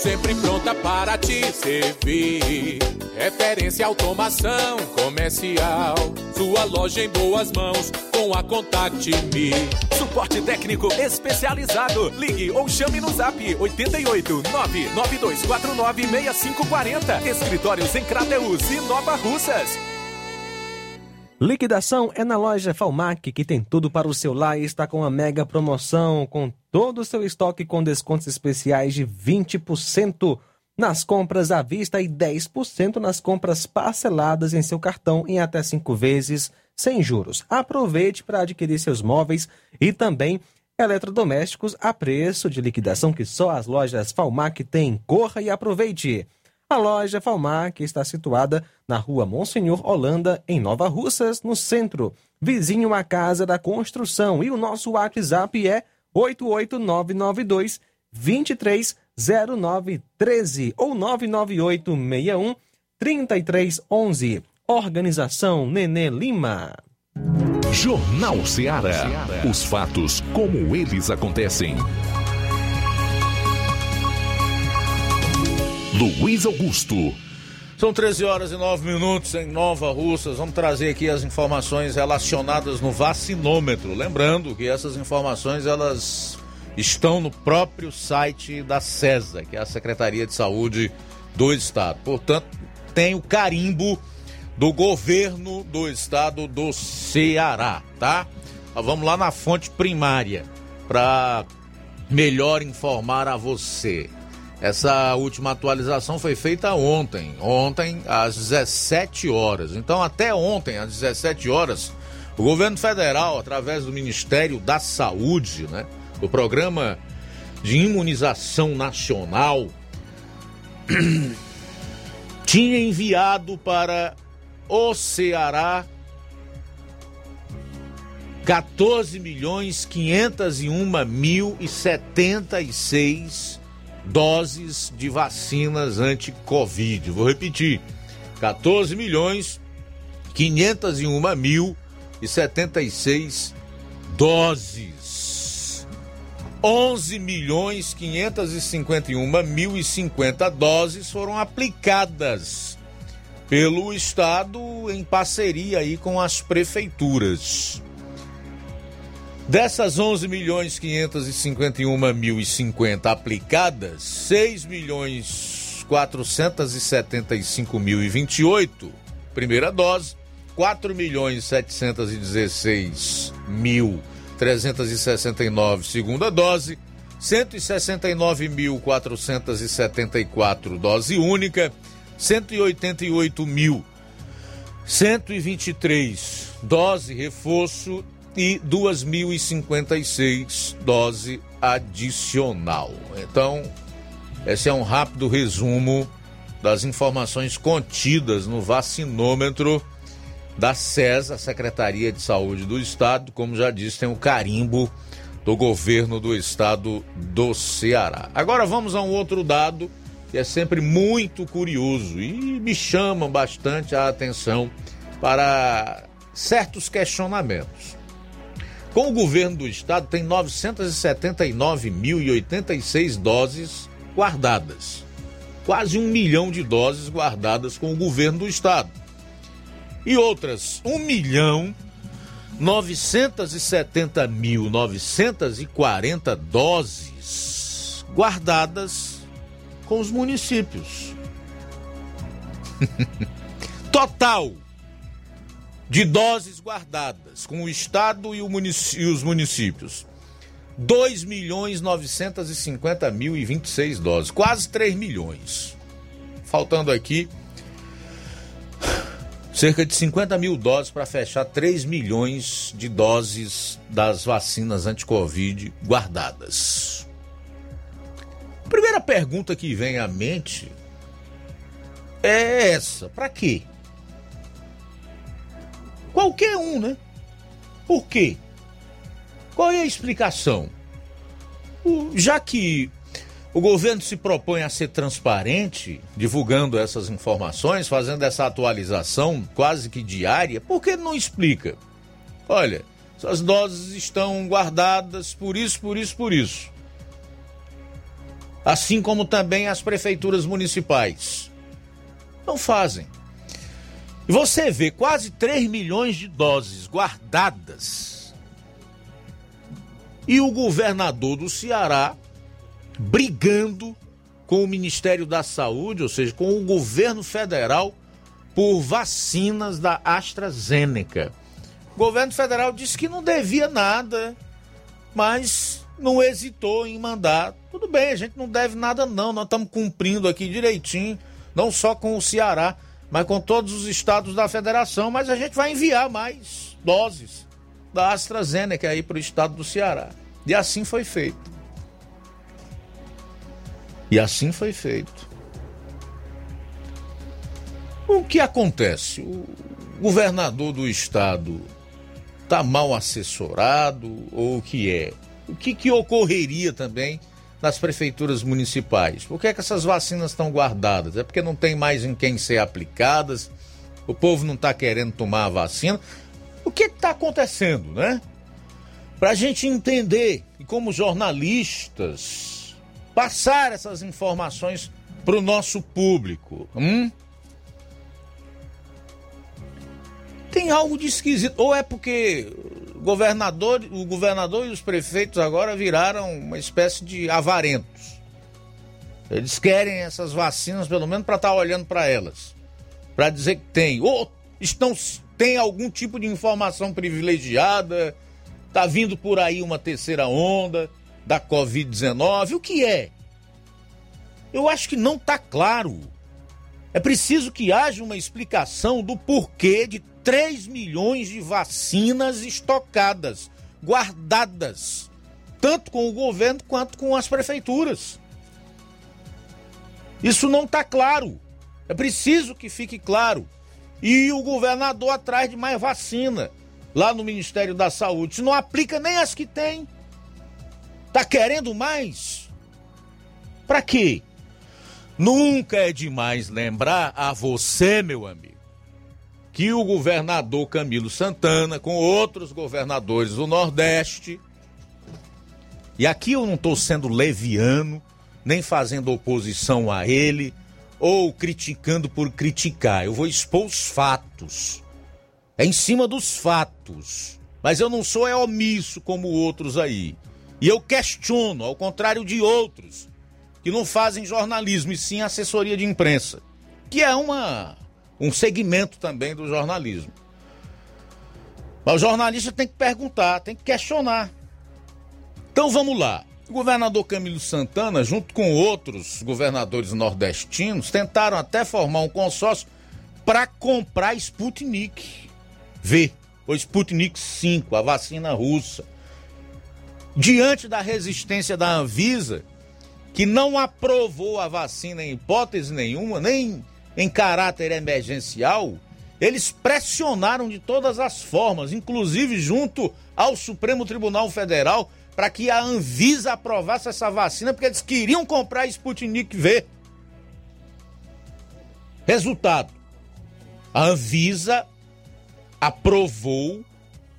sempre pronta para te servir. Referência automação comercial, sua loja em boas mãos com a Contact Me. Suporte técnico especializado. Ligue ou chame no Zap 88 99249 6540. Escritórios em Crateus e Nova Russas. Liquidação é na loja Falmac, que tem tudo para o seu lar e está com uma mega promoção, com todo o seu estoque com descontos especiais de 20% nas compras à vista e 10% nas compras parceladas em seu cartão em até cinco vezes sem juros. Aproveite para adquirir seus móveis e também eletrodomésticos a preço de liquidação que só as lojas Falmac têm. Corra e aproveite! A loja Falmac está situada na rua Monsenhor Holanda, em Nova Russas, no centro, vizinho à Casa da Construção. E o nosso WhatsApp é 88992 230913 ou 99861 3311. Organização Nenê Lima. Jornal Ceará. Os fatos como eles acontecem. Luiz Augusto. São 13 horas e 9 minutos em Nova Russas. Vamos trazer aqui as informações relacionadas no vacinômetro. Lembrando que essas informações elas estão no próprio site da CESA, que é a Secretaria de Saúde do Estado. Portanto, tem o carimbo do governo do estado do Ceará, tá? vamos lá na fonte primária para melhor informar a você. Essa última atualização foi feita ontem, ontem às 17 horas. Então, até ontem, às 17 horas, o governo federal, através do Ministério da Saúde, né, do Programa de Imunização Nacional, *clears throat* tinha enviado para o Ceará 14 milhões 501 mil e 76 doses de vacinas anti-Covid. Vou repetir: 14 milhões 501 mil e 76 doses. 11 milhões 551 mil e 50 doses foram aplicadas pelo Estado em parceria aí com as prefeituras. Dessas 11 milhões 551 mil e 50 aplicadas, 6 milhões 475 mil e 28 primeira dose, 4 milhões 716 mil 369 segunda dose, 169.474 dose única 188 mil 123 dose reforço e 2.056 dose adicional. Então, esse é um rápido resumo das informações contidas no vacinômetro da SES, a Secretaria de Saúde do Estado. Como já disse, tem o carimbo do governo do estado do Ceará. Agora vamos a um outro dado que é sempre muito curioso e me chama bastante a atenção para certos questionamentos. Com o governo do estado, tem 979.086 doses guardadas. Quase um milhão de doses guardadas com o governo do estado. E outras 1 milhão 970.940 doses guardadas com os municípios. *laughs* Total de doses guardadas com o Estado e, o munic... e os municípios. 2 milhões 950 mil e 26 doses, quase 3 milhões. Faltando aqui cerca de 50 mil doses para fechar 3 milhões de doses das vacinas anti-Covid guardadas. Primeira pergunta que vem à mente é essa: para quê? Qualquer um, né? Por quê? Qual é a explicação? Já que o governo se propõe a ser transparente, divulgando essas informações, fazendo essa atualização quase que diária, por que não explica? Olha, essas doses estão guardadas por isso, por isso, por isso assim como também as prefeituras municipais. Não fazem. Você vê quase 3 milhões de doses guardadas. E o governador do Ceará brigando com o Ministério da Saúde, ou seja, com o governo federal, por vacinas da AstraZeneca. O governo federal disse que não devia nada, mas não hesitou em mandar. Tudo bem, a gente não deve nada, não. Nós estamos cumprindo aqui direitinho, não só com o Ceará, mas com todos os estados da federação. Mas a gente vai enviar mais doses da AstraZeneca aí para o estado do Ceará. E assim foi feito. E assim foi feito. O que acontece? O governador do estado está mal assessorado ou o que é? O que, que ocorreria também nas prefeituras municipais? Por que, é que essas vacinas estão guardadas? É porque não tem mais em quem ser aplicadas? O povo não está querendo tomar a vacina? O que está acontecendo, né? Para a gente entender e como jornalistas passar essas informações para o nosso público. Hum? Tem algo de esquisito. Ou é porque governador, o governador e os prefeitos agora viraram uma espécie de avarentos. Eles querem essas vacinas, pelo menos, para estar tá olhando para elas. Para dizer que tem. Ou estão, tem algum tipo de informação privilegiada. Tá vindo por aí uma terceira onda da Covid-19. O que é? Eu acho que não está claro. É preciso que haja uma explicação do porquê de 3 milhões de vacinas estocadas, guardadas, tanto com o governo quanto com as prefeituras. Isso não está claro. É preciso que fique claro. E o governador atrás de mais vacina lá no Ministério da Saúde. Não aplica nem as que tem. Tá querendo mais? Para quê? Nunca é demais lembrar a você, meu amigo, que o governador Camilo Santana, com outros governadores do Nordeste, e aqui eu não estou sendo leviano, nem fazendo oposição a ele, ou criticando por criticar, eu vou expor os fatos. É em cima dos fatos. Mas eu não sou é omisso como outros aí. E eu questiono, ao contrário de outros, que não fazem jornalismo e sim assessoria de imprensa, que é uma um segmento também do jornalismo. Mas o jornalista tem que perguntar, tem que questionar. Então vamos lá. O governador Camilo Santana, junto com outros governadores nordestinos, tentaram até formar um consórcio para comprar Sputnik V, ou Sputnik 5, a vacina russa. Diante da resistência da Anvisa, que não aprovou a vacina em hipótese nenhuma, nem em caráter emergencial, eles pressionaram de todas as formas, inclusive junto ao Supremo Tribunal Federal, para que a Anvisa aprovasse essa vacina, porque eles queriam comprar Sputnik V. Resultado: a Anvisa aprovou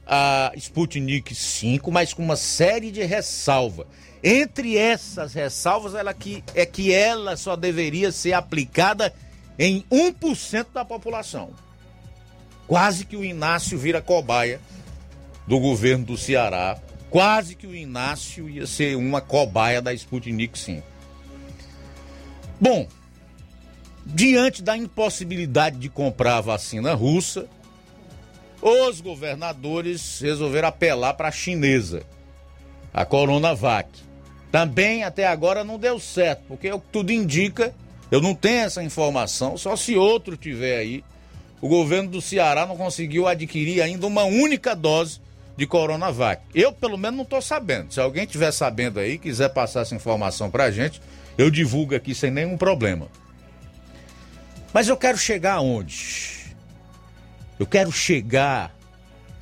a Sputnik 5, mas com uma série de ressalvas. Entre essas ressalvas, ela que, é que ela só deveria ser aplicada em 1% da população. Quase que o Inácio vira cobaia do governo do Ceará. Quase que o Inácio ia ser uma cobaia da Sputnik 5. Bom, diante da impossibilidade de comprar a vacina russa, os governadores resolveram apelar para a chinesa, a Coronavac. Também até agora não deu certo, porque o que tudo indica, eu não tenho essa informação, só se outro tiver aí. O governo do Ceará não conseguiu adquirir ainda uma única dose de Coronavac. Eu, pelo menos, não estou sabendo. Se alguém tiver sabendo aí, quiser passar essa informação para a gente, eu divulgo aqui sem nenhum problema. Mas eu quero chegar aonde? Eu quero chegar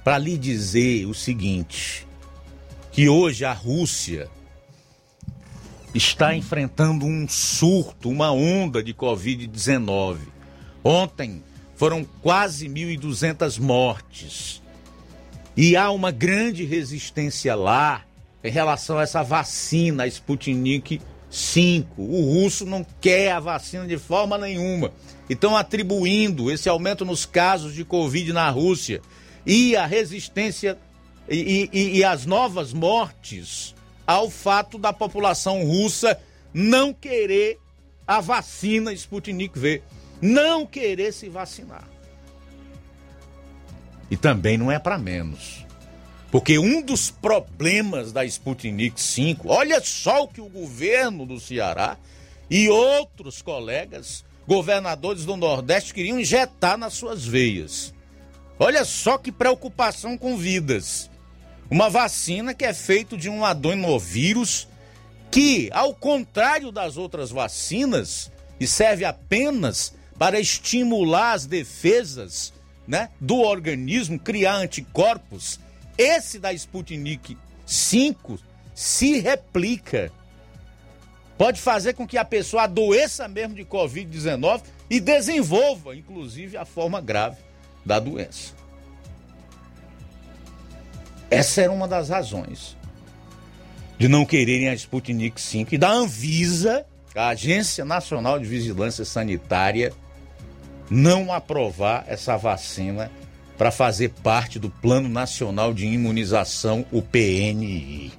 para lhe dizer o seguinte: que hoje a Rússia está enfrentando um surto, uma onda de Covid-19. Ontem foram quase 1.200 mortes. E há uma grande resistência lá em relação a essa vacina, a Sputnik 5. O russo não quer a vacina de forma nenhuma. E estão atribuindo esse aumento nos casos de Covid na Rússia e a resistência e, e, e as novas mortes ao fato da população russa não querer a vacina Sputnik V, não querer se vacinar. E também não é para menos. Porque um dos problemas da Sputnik 5, olha só o que o governo do Ceará e outros colegas, governadores do Nordeste, queriam injetar nas suas veias. Olha só que preocupação com vidas. Uma vacina que é feita de um adenovírus que, ao contrário das outras vacinas, e serve apenas para estimular as defesas né, do organismo, criar anticorpos, esse da Sputnik 5 se replica. Pode fazer com que a pessoa adoeça mesmo de Covid-19 e desenvolva, inclusive, a forma grave da doença. Essa era uma das razões de não quererem a Sputnik 5 e da Anvisa, a Agência Nacional de Vigilância Sanitária, não aprovar essa vacina para fazer parte do Plano Nacional de Imunização, o PNI.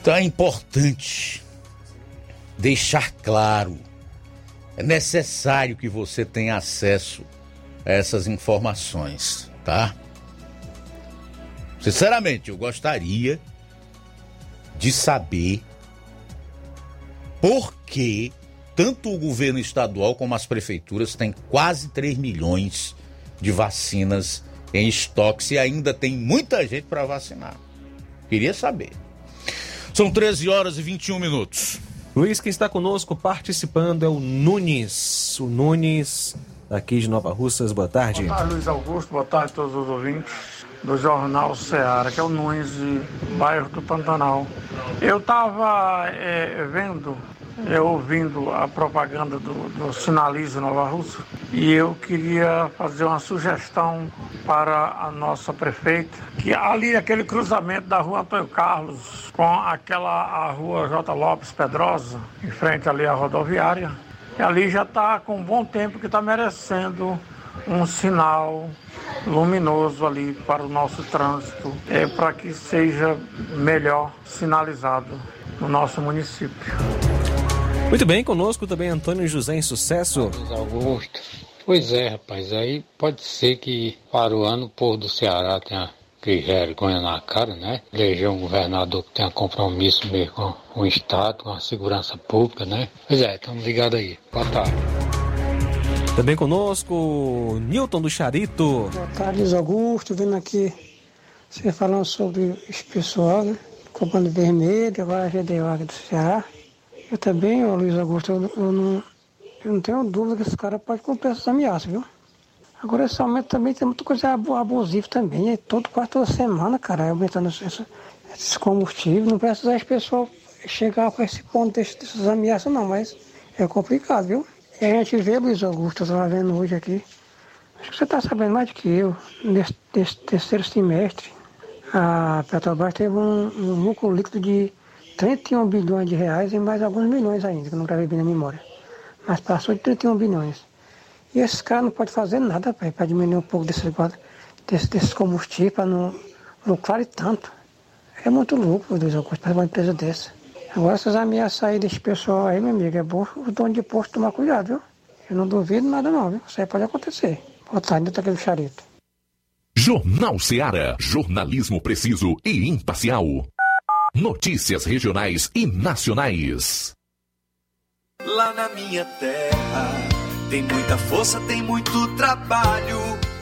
Então é importante deixar claro, é necessário que você tenha acesso a essas informações, tá? Sinceramente, eu gostaria de saber por que tanto o governo estadual como as prefeituras têm quase 3 milhões de vacinas em estoque e ainda tem muita gente para vacinar. Queria saber. São 13 horas e 21 minutos. Luiz, quem está conosco participando é o Nunes. O Nunes, aqui de Nova Russas. Boa tarde. Boa tarde, Luiz Augusto. Boa tarde a todos os ouvintes do Jornal Ceará, que é o Nunes, bairro do Pantanal. Eu estava é, vendo, é, ouvindo a propaganda do, do Sinalize Nova Russa e eu queria fazer uma sugestão para a nossa prefeita, que ali aquele cruzamento da rua Antônio Carlos com aquela a rua J. Lopes Pedrosa, em frente ali à rodoviária, e ali já está com um bom tempo que está merecendo um sinal luminoso ali para o nosso trânsito, é, para que seja melhor sinalizado no nosso município. Muito bem, conosco também Antônio José em Sucesso. Augusto. Pois é, rapaz, aí pode ser que para o ano o povo do Ceará tenha que vergonha na cara, né? Eleger um governador que tenha compromisso mesmo com o Estado, com a segurança pública, né? Pois é, estamos ligados aí. Boa tarde. Também conosco, Newton do Charito. Boa tarde, Augusto, vendo aqui você falando sobre esse pessoal, né? Comando Vermelho, agora a GDO aqui do Ceará. Eu também, ô Luiz Augusto, eu, eu, não, eu não tenho dúvida que esse cara pode cumprir essas ameaças, viu? Agora esse aumento também tem muita coisa abusiva também, é todo quarto semana, cara, aumentando esse, esse combustível. Não precisa as pessoas chegar com esse ponto dessas ameaças não, mas é complicado, viu? E a gente vê, Luiz Augusto, eu estava vendo hoje aqui, acho que você está sabendo mais do que eu, nesse, nesse terceiro semestre, a Petrobras teve um, um lucro líquido de 31 bilhões de reais e mais alguns milhões ainda, que eu não gravei bem na memória. Mas passou de 31 bilhões. E esses caras não podem fazer nada para diminuir um pouco desse, desse, desse combustível, para não lucrar tanto. É muito lucro, Luiz Augusto, para uma empresa dessa. Agora essas ameaças aí desse pessoal aí, meu amigo, é bom o dono de posto tomar cuidado, viu? Eu não duvido nada não, viu? Isso aí pode acontecer. Boa tarde, tá aqui no charito. Jornal Seara. Jornalismo preciso e imparcial. Notícias regionais e nacionais. Lá na minha terra tem muita força, tem muito trabalho.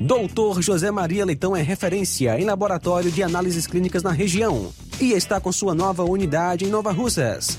Doutor José Maria Leitão é referência em laboratório de análises clínicas na região e está com sua nova unidade em Nova Russas.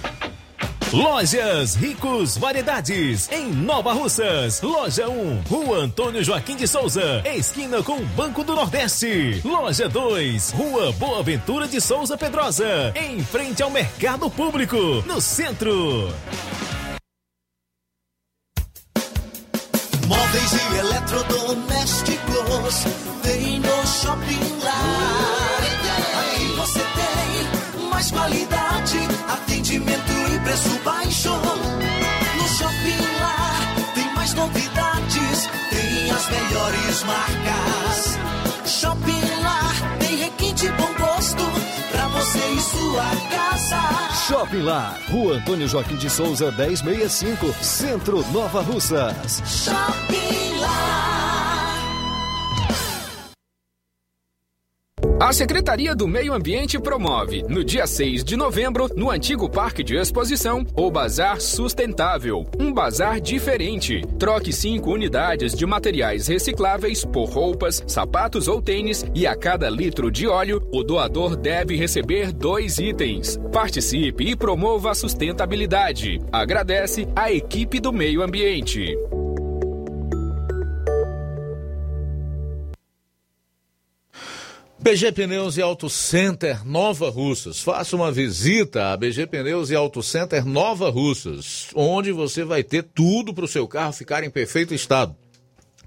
Lojas Ricos Variedades, em Nova Russas. Loja 1, Rua Antônio Joaquim de Souza, esquina com Banco do Nordeste. Loja 2, Rua Boa Ventura de Souza Pedrosa, em frente ao Mercado Público, no centro. Móveis e eletrodomésticos, vem no Shopping Lar. Aqui você tem mais qualidade, atendimento preço baixo. No Shopping Lá tem mais novidades, tem as melhores marcas. Shopping Lá tem requinte bom gosto pra você e sua casa. Shopping Lá, Rua Antônio Joaquim de Souza, 1065, Centro Nova Russas. Shopping Lá. A Secretaria do Meio Ambiente promove, no dia 6 de novembro, no antigo Parque de Exposição, o Bazar Sustentável. Um bazar diferente. Troque 5 unidades de materiais recicláveis por roupas, sapatos ou tênis e a cada litro de óleo, o doador deve receber dois itens. Participe e promova a sustentabilidade. Agradece a equipe do Meio Ambiente. BG Pneus e Auto Center Nova Russas. Faça uma visita à BG Pneus e Auto Center Nova Russas, onde você vai ter tudo para o seu carro ficar em perfeito estado.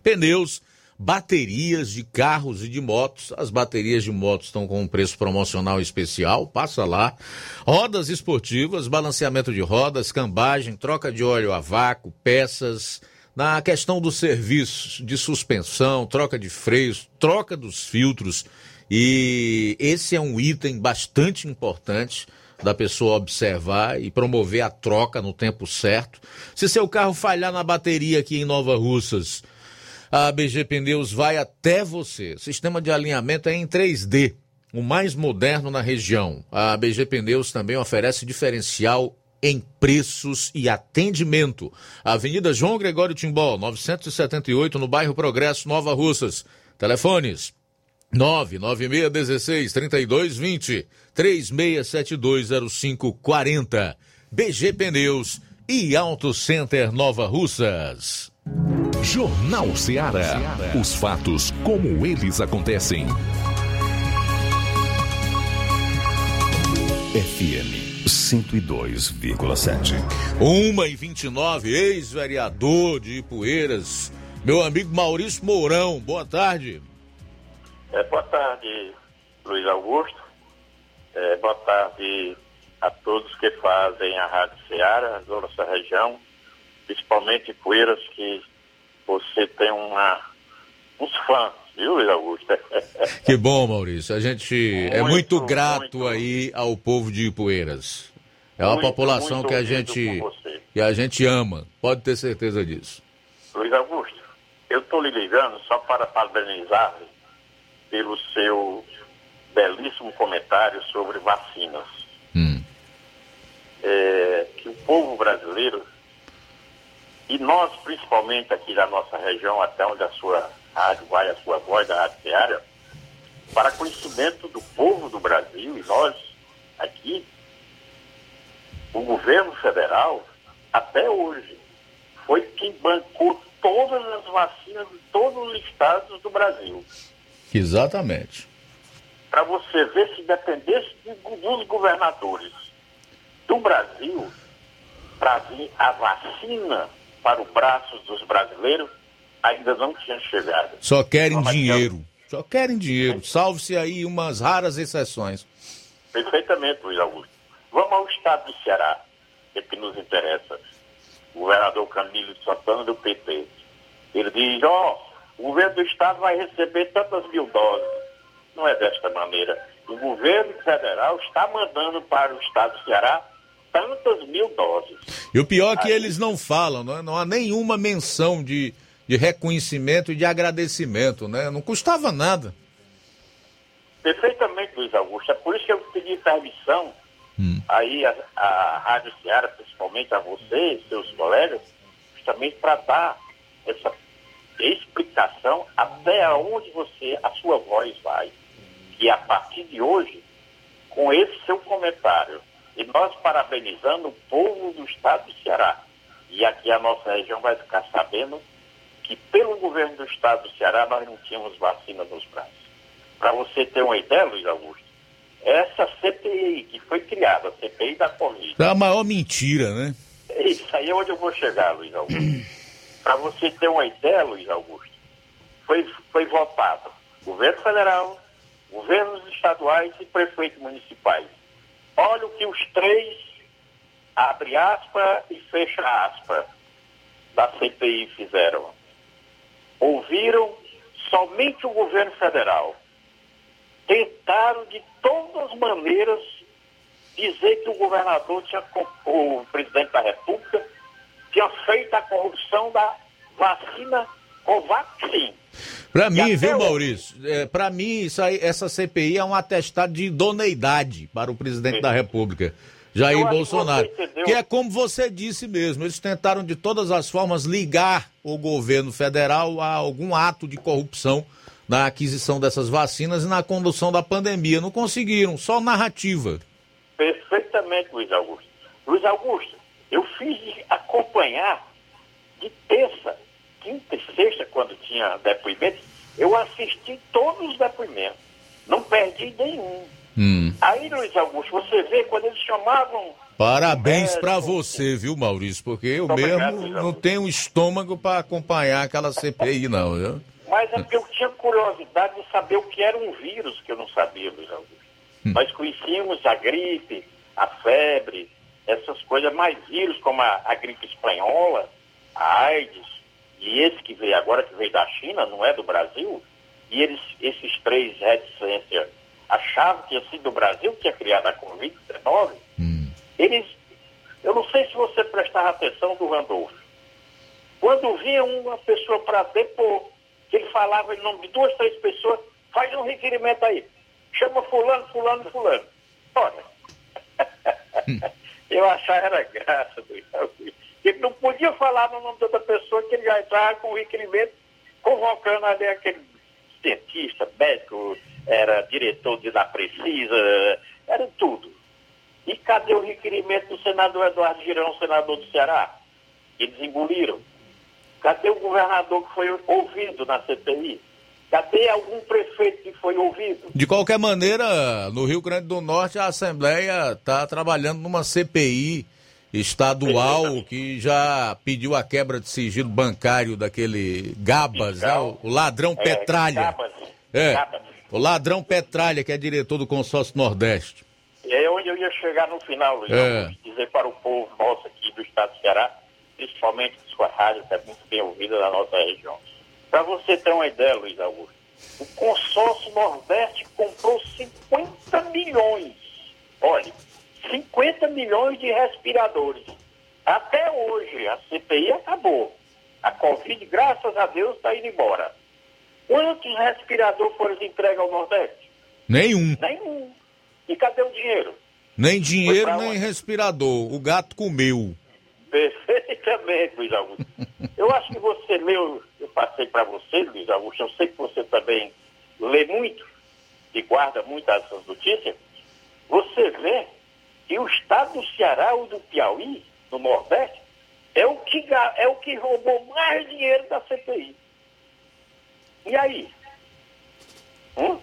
Pneus, baterias de carros e de motos. As baterias de motos estão com um preço promocional especial, passa lá. Rodas esportivas, balanceamento de rodas, cambagem, troca de óleo a vácuo, peças. Na questão dos serviços de suspensão, troca de freios, troca dos filtros e esse é um item bastante importante da pessoa observar e promover a troca no tempo certo. Se seu carro falhar na bateria aqui em Nova Russas, a BG Pneus vai até você. Sistema de alinhamento é em 3D, o mais moderno na região. A BG Pneus também oferece diferencial em preços e atendimento. Avenida João Gregório Timbó, 978, no bairro Progresso, Nova Russas. Telefones 99616 3220 36720540 BG Pneus e Auto Center Nova Russas. Jornal Ceará. Os fatos como eles acontecem. FM 102,7. 1 e 29, ex-vereador de Ipueiras, meu amigo Maurício Mourão. Boa tarde. É, boa tarde, Luiz Augusto. É, boa tarde a todos que fazem a Rádio Ceará, a nossa região, principalmente Poeiras, que você tem uma, uns fãs, viu, Luiz Augusto? *laughs* Que bom, Maurício. A gente é muito grato muito, aí ao povo de Ipueiras. É uma muito, população muito que a gente que a gente ama. Pode ter certeza disso. Luiz Augusto, eu estou lhe ligando só para parabenizar pelo seu belíssimo comentário sobre vacinas. Hum. É, que o povo brasileiro e nós, principalmente aqui da nossa região, até onde a sua rádio vai, a sua voz da Rádio Diária, para conhecimento do povo do Brasil e nós aqui, o governo federal, até hoje, foi quem bancou todas as vacinas de todos os estados do Brasil. Exatamente. Para você ver se dependesse dos governadores do Brasil para vir a vacina para o braço dos brasileiros, ainda não tinha chegado. Só querem dinheiro. Só querem dinheiro. Salve-se aí umas raras exceções. Perfeitamente, Luiz Augusto. Vamos ao estado do Ceará, que, é que nos interessa. O governador Camilo Santana do PT. Ele diz, ó, oh, o governo do estado vai receber tantas mil doses. Não é desta maneira. O governo federal está mandando para o estado do Ceará tantas mil doses. E o pior é que Aí... eles não falam, não, é? não há nenhuma menção de, de reconhecimento e de agradecimento, né? Não custava nada. Perfeitamente, Luiz Augusto. É por isso que eu pedi permissão hum. aí a, a Rádio Ceará, principalmente a você e seus colegas, justamente para dar essa explicação até onde você, a sua voz vai. E a partir de hoje, com esse seu comentário, e nós parabenizando o povo do estado do Ceará. E aqui a nossa região vai ficar sabendo que pelo governo do estado do Ceará nós não tínhamos vacina nos braços. Para você ter uma ideia, Luiz Augusto, essa CPI que foi criada, a CPI da Covid. É a maior mentira, né? Isso aí é onde eu vou chegar, Luiz Augusto. *clears throat* Para você ter uma ideia, Luiz Augusto, foi, foi votado governo federal, governos estaduais e prefeitos municipais Olha o que os três, abre aspas e fecha aspas, da CPI fizeram. Ouviram somente o governo federal. Tentaram de todas as maneiras dizer que o governador tinha, o presidente da República, tinha feito a corrupção da vacina Covaxin. Para mim, viu, Maurício? É, para mim, isso aí, essa CPI é um atestado de idoneidade para o presidente Sim. da República, Jair Bolsonaro. Que, que é como você disse mesmo, eles tentaram de todas as formas ligar o governo federal a algum ato de corrupção na aquisição dessas vacinas e na condução da pandemia. Não conseguiram, só narrativa. Perfeitamente, Luiz Augusto. Luiz Augusto, eu fiz acompanhar de terça quinta e sexta, quando tinha depoimentos, eu assisti todos os depoimentos. Não perdi nenhum. Hum. Aí, Luiz Augusto, você vê quando eles chamavam. Parabéns para você, viu, Maurício? Porque eu mesmo obrigado, não tenho estômago para acompanhar aquela CPI, não, viu? Mas é porque eu tinha curiosidade de saber o que era um vírus que eu não sabia, Luiz Augusto. Hum. Nós conhecíamos a gripe, a febre, essas coisas, mais vírus como a, a gripe espanhola, a AIDS, e esse que veio agora, que veio da China, não é do Brasil, e eles, esses três reticências achavam que tinha sido do Brasil que tinha criado a Covid-19, hum. eles, eu não sei se você prestava atenção do Randolph. Quando vinha uma pessoa para depor, que ele falava em nome de duas, três pessoas, faz um requerimento aí. Chama fulano, fulano, fulano. Olha, hum. *laughs* eu achava era graça do ele não podia falar no nome de outra pessoa que ele já estava com o requerimento convocando ali aquele cientista, médico, era diretor de da Precisa, era tudo. E cadê o requerimento do senador Eduardo Girão, senador do Ceará? Eles engoliram. Cadê o governador que foi ouvido na CPI? Cadê algum prefeito que foi ouvido? De qualquer maneira, no Rio Grande do Norte, a Assembleia está trabalhando numa CPI estadual que já pediu a quebra de sigilo bancário daquele Gabas, né? o, o ladrão É, Petralha. Gabas, É, Gabas. o ladrão Petralha, que é diretor do consórcio Nordeste. E é onde eu ia chegar no final, Luiz É. Dizer para o povo nosso aqui do estado do Ceará, principalmente sua rádio, que é muito bem ouvida na nossa região. Para você ter uma ideia, Luiz Augusto, o consórcio Nordeste comprou 50 milhões. Olha, 50 milhões de respiradores. Até hoje, a CPI acabou. A Covid, graças a Deus, está indo embora. Quantos respiradores foram entregues ao Nordeste? Nenhum. Nenhum. E cadê o dinheiro? Nem dinheiro, nem onde? respirador. O gato comeu. Perfeitamente, Luiz Augusto. Eu acho que você leu, eu passei para você, Luiz Augusto, eu sei que você também lê muito e guarda muito essas notícias. Você vê que o estado do Ceará ou do Piauí, no Nordeste, é o que, é o que roubou mais dinheiro da CPI. E aí? Hum?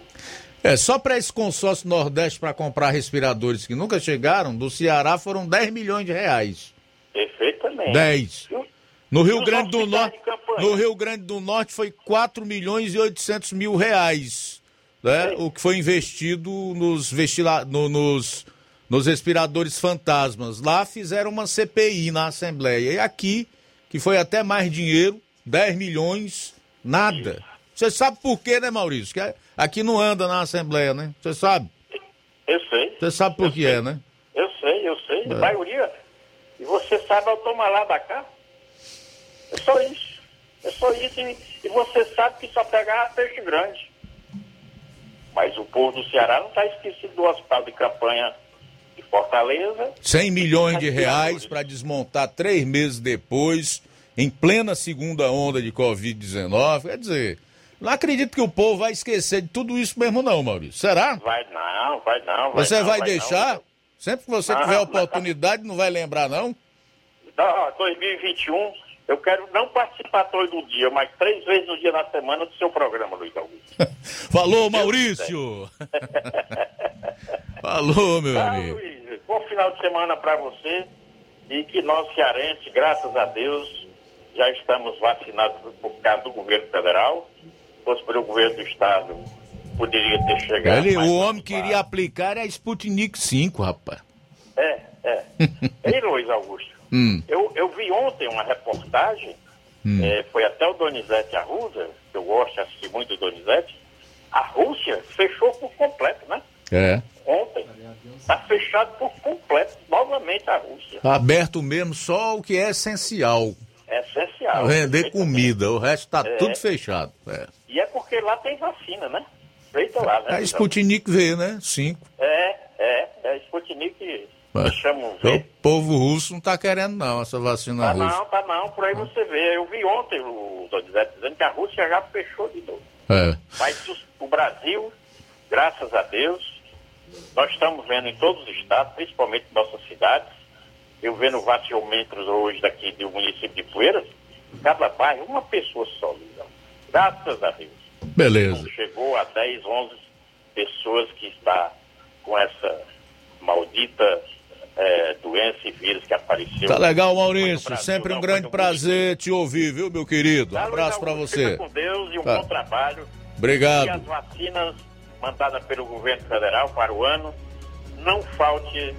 É, só para esse consórcio Nordeste para comprar respiradores que nunca chegaram, do Ceará foram 10 milhões de reais. Perfeitamente. 10. E o- No Rio Grande do Norte, no Rio Grande do Norte foi 4 milhões e 800 mil reais, né? O que foi investido nos, vestila, no- nos, nos respiradores fantasmas. Lá fizeram uma CPI na Assembleia. E aqui, que foi até mais dinheiro, 10 milhões, nada. Você sabe por quê, né, Maurício? Que aqui não anda na Assembleia, né? Você sabe? Eu sei. Você sabe por que é, né? Eu sei, eu sei, É. a maioria. E você sabe ao tomar lá da cá? É só isso. É só isso. E, e você sabe que só pegava peixe grande. Mas o povo do Ceará não está esquecido do hospital de campanha de Fortaleza. 100 milhões de reais para desmontar três meses depois, em plena segunda onda de Covid-19. Quer dizer, não acredito que o povo vai esquecer de tudo isso mesmo, não, Maurício. Será? Vai não, vai não. Vai Você não, vai, não. deixar? Sempre que você Não, tiver não. oportunidade, não vai lembrar, não? Não, 2021, eu quero não participar todo dia, mas três vezes no dia na semana do seu programa, Luiz Augusto. Falou, Maurício! *laughs* Falou, meu Tá, *laughs* amigo. Luiz, bom final de semana para você e que nós cearenses, graças a Deus, já estamos vacinados por causa do governo federal. Se fosse pelo governo do estado, poderia ter chegado. Ele, o homem queria aplicar a Sputnik 5, rapaz. É, é. *laughs* Ei, Luiz Augusto, Hum. eu, eu vi ontem uma reportagem, Hum. eh, foi até o Donizete Arruda, que eu gosto de assistir muito o Donizete. A Rússia fechou por completo, né? É. Ontem. Está fechado por completo, novamente a Rússia. Tá aberto mesmo só o que é essencial. É essencial. Vender comida, o resto tá É. tudo fechado. É. E é porque lá tem vacina, né? Feita lá, né? A Luiz Sputnik V, né? 5. É, é, é Sputnik É. que chamam O povo russo não tá querendo, não, essa vacina Tá russa. não, tá não, por aí você vê. Eu vi ontem o Donizete dizendo que a Rússia já fechou de novo. É. Mas o, Brasil, graças a Deus, nós estamos vendo em todos os estados, principalmente em nossas cidades, eu vendo vaciômetros hoje daqui do município de Poeiras, cada bairro, uma pessoa só. Graças a Deus. Beleza. Chegou a 10, 11 pessoas que está com essa maldita eh, doença e vírus que apareceu. Tá legal, Maurício. Brasil, Sempre um grande prazer te ouvir, viu, meu querido? Um Tá, abraço pra Augusto, você. Fica com Deus e um Tá. bom trabalho. Obrigado. E as vacinas mandadas pelo governo federal para o ano não falte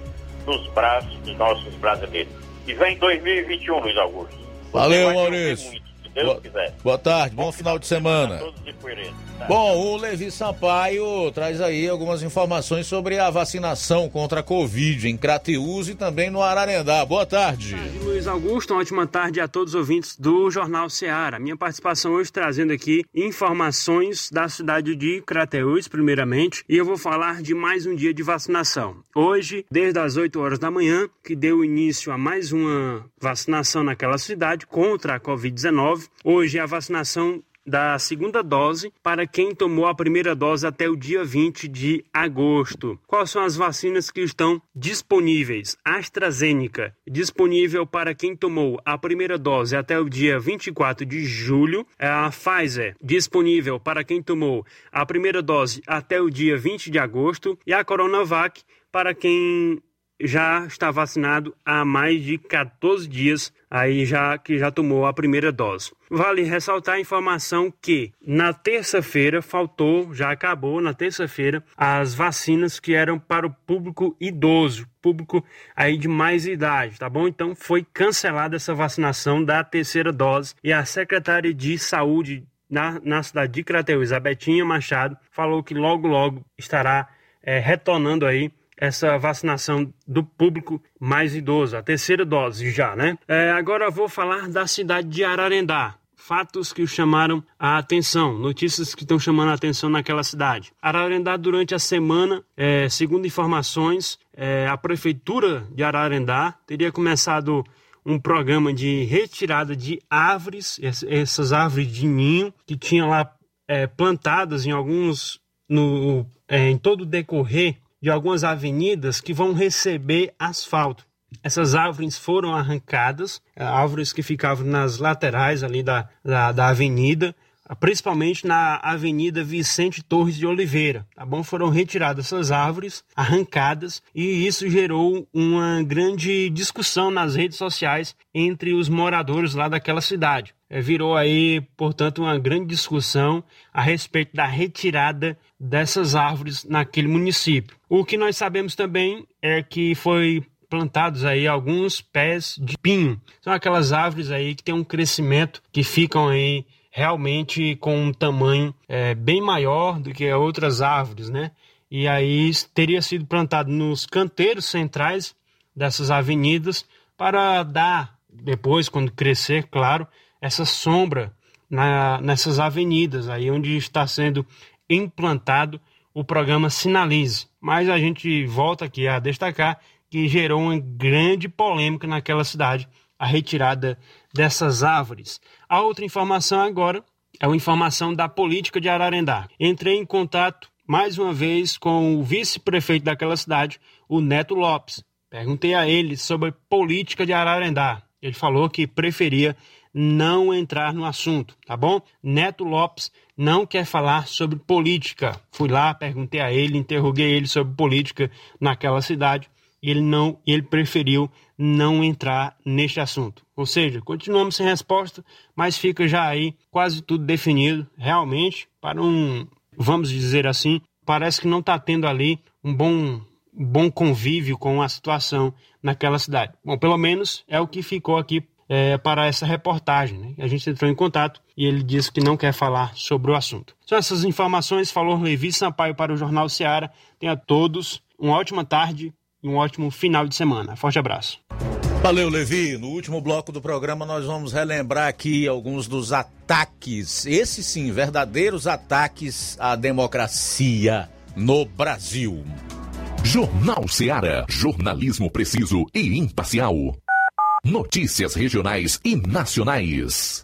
nos braços dos nossos brasileiros. E vem 2021, Luiz Augusto. Valeu, Vai chover Maurício. Deus Boa, quiser. boa tarde, bom final de semana. De Poeiras. Tá. Bom, o Levi Sampaio traz aí algumas informações sobre a vacinação contra a Covid em Crateús e também no Ararendá. Boa tarde. Luiz Augusto, uma ótima tarde a todos os ouvintes do Jornal Ceará. Minha participação hoje trazendo aqui informações da cidade de Crateús, primeiramente, e eu vou falar de mais um dia de vacinação. Hoje, desde as 8 horas da manhã, que deu início a mais uma vacinação naquela cidade contra a Covid-19. Hoje a vacinação da segunda dose para quem tomou a primeira dose até o dia 20 de agosto. Quais são as vacinas que estão disponíveis? AstraZeneca, disponível para quem tomou a primeira dose até o dia 24 de julho. É a Pfizer, disponível para quem tomou a primeira dose até o dia 20 de agosto. E a Coronavac, para quem já está vacinado há mais de 14 dias, aí já que já tomou a primeira dose. Vale ressaltar a informação que na terça-feira faltou, já acabou na terça-feira as vacinas que eram para o público idoso, público aí de mais idade, tá bom? Então foi cancelada essa vacinação da terceira dose e a secretária de saúde na, na cidade de Crateús, a Betinha Machado, falou que logo logo estará é, retornando aí essa vacinação do público mais idoso, a terceira dose já, né? É, agora vou falar da cidade de Ararendá. Fatos que chamaram a atenção, notícias que estão chamando a atenção naquela cidade. Ararendá, durante a semana, é, segundo informações, é, a prefeitura de Ararendá teria começado um programa de retirada de árvores, essas árvores de ninho que tinham lá é, plantadas em alguns no, é, em todo o decorrer de algumas avenidas que vão receber asfalto. Essas árvores foram arrancadas, é, árvores que ficavam nas laterais ali da, da, da avenida, principalmente na Avenida Vicente Torres de Oliveira, tá bom? Foram retiradas essas árvores, arrancadas, e isso gerou uma grande discussão nas redes sociais entre os moradores lá daquela cidade. É, virou aí, portanto, uma grande discussão a respeito da retirada dessas árvores naquele município. O que nós sabemos também é que foi plantados aí alguns pés de pinho. São aquelas árvores aí que têm um crescimento que ficam aí realmente com um tamanho é, bem maior do que outras árvores, né? E aí teria sido plantado nos canteiros centrais dessas avenidas para dar, depois, quando crescer, claro, essa sombra na, nessas avenidas, aí onde está sendo implantado o programa Sinalize. Mas a gente volta aqui a destacar que gerou uma grande polêmica naquela cidade a retirada dessas árvores. A outra informação agora é uma informação da política de Ararendá. Entrei em contato mais uma vez com o vice-prefeito daquela cidade, o Neto Lopes. Perguntei a ele sobre política de Ararendá. Ele falou que preferia não entrar no assunto, tá bom? Neto Lopes não quer falar sobre política. Fui lá, perguntei a ele, interroguei ele sobre política naquela cidade e ele não, ele preferiu não entrar neste assunto. Ou seja, continuamos sem resposta, mas fica já aí quase tudo definido, realmente, para um, vamos dizer assim, parece que não está tendo ali um bom, bom convívio com a situação naquela cidade. Bom, pelo menos é o que ficou aqui é, para essa reportagem. Né? A gente entrou em contato e ele disse que não quer falar sobre o assunto. São essas informações, falou Levi Sampaio para o Jornal Seara. Tenha todos uma ótima tarde e um ótimo final de semana. Forte abraço. Valeu, Levi. No último bloco do programa, nós vamos relembrar aqui alguns dos ataques, esses sim, verdadeiros ataques à democracia no Brasil. Jornal Seara. Jornalismo preciso e imparcial. Notícias regionais e nacionais.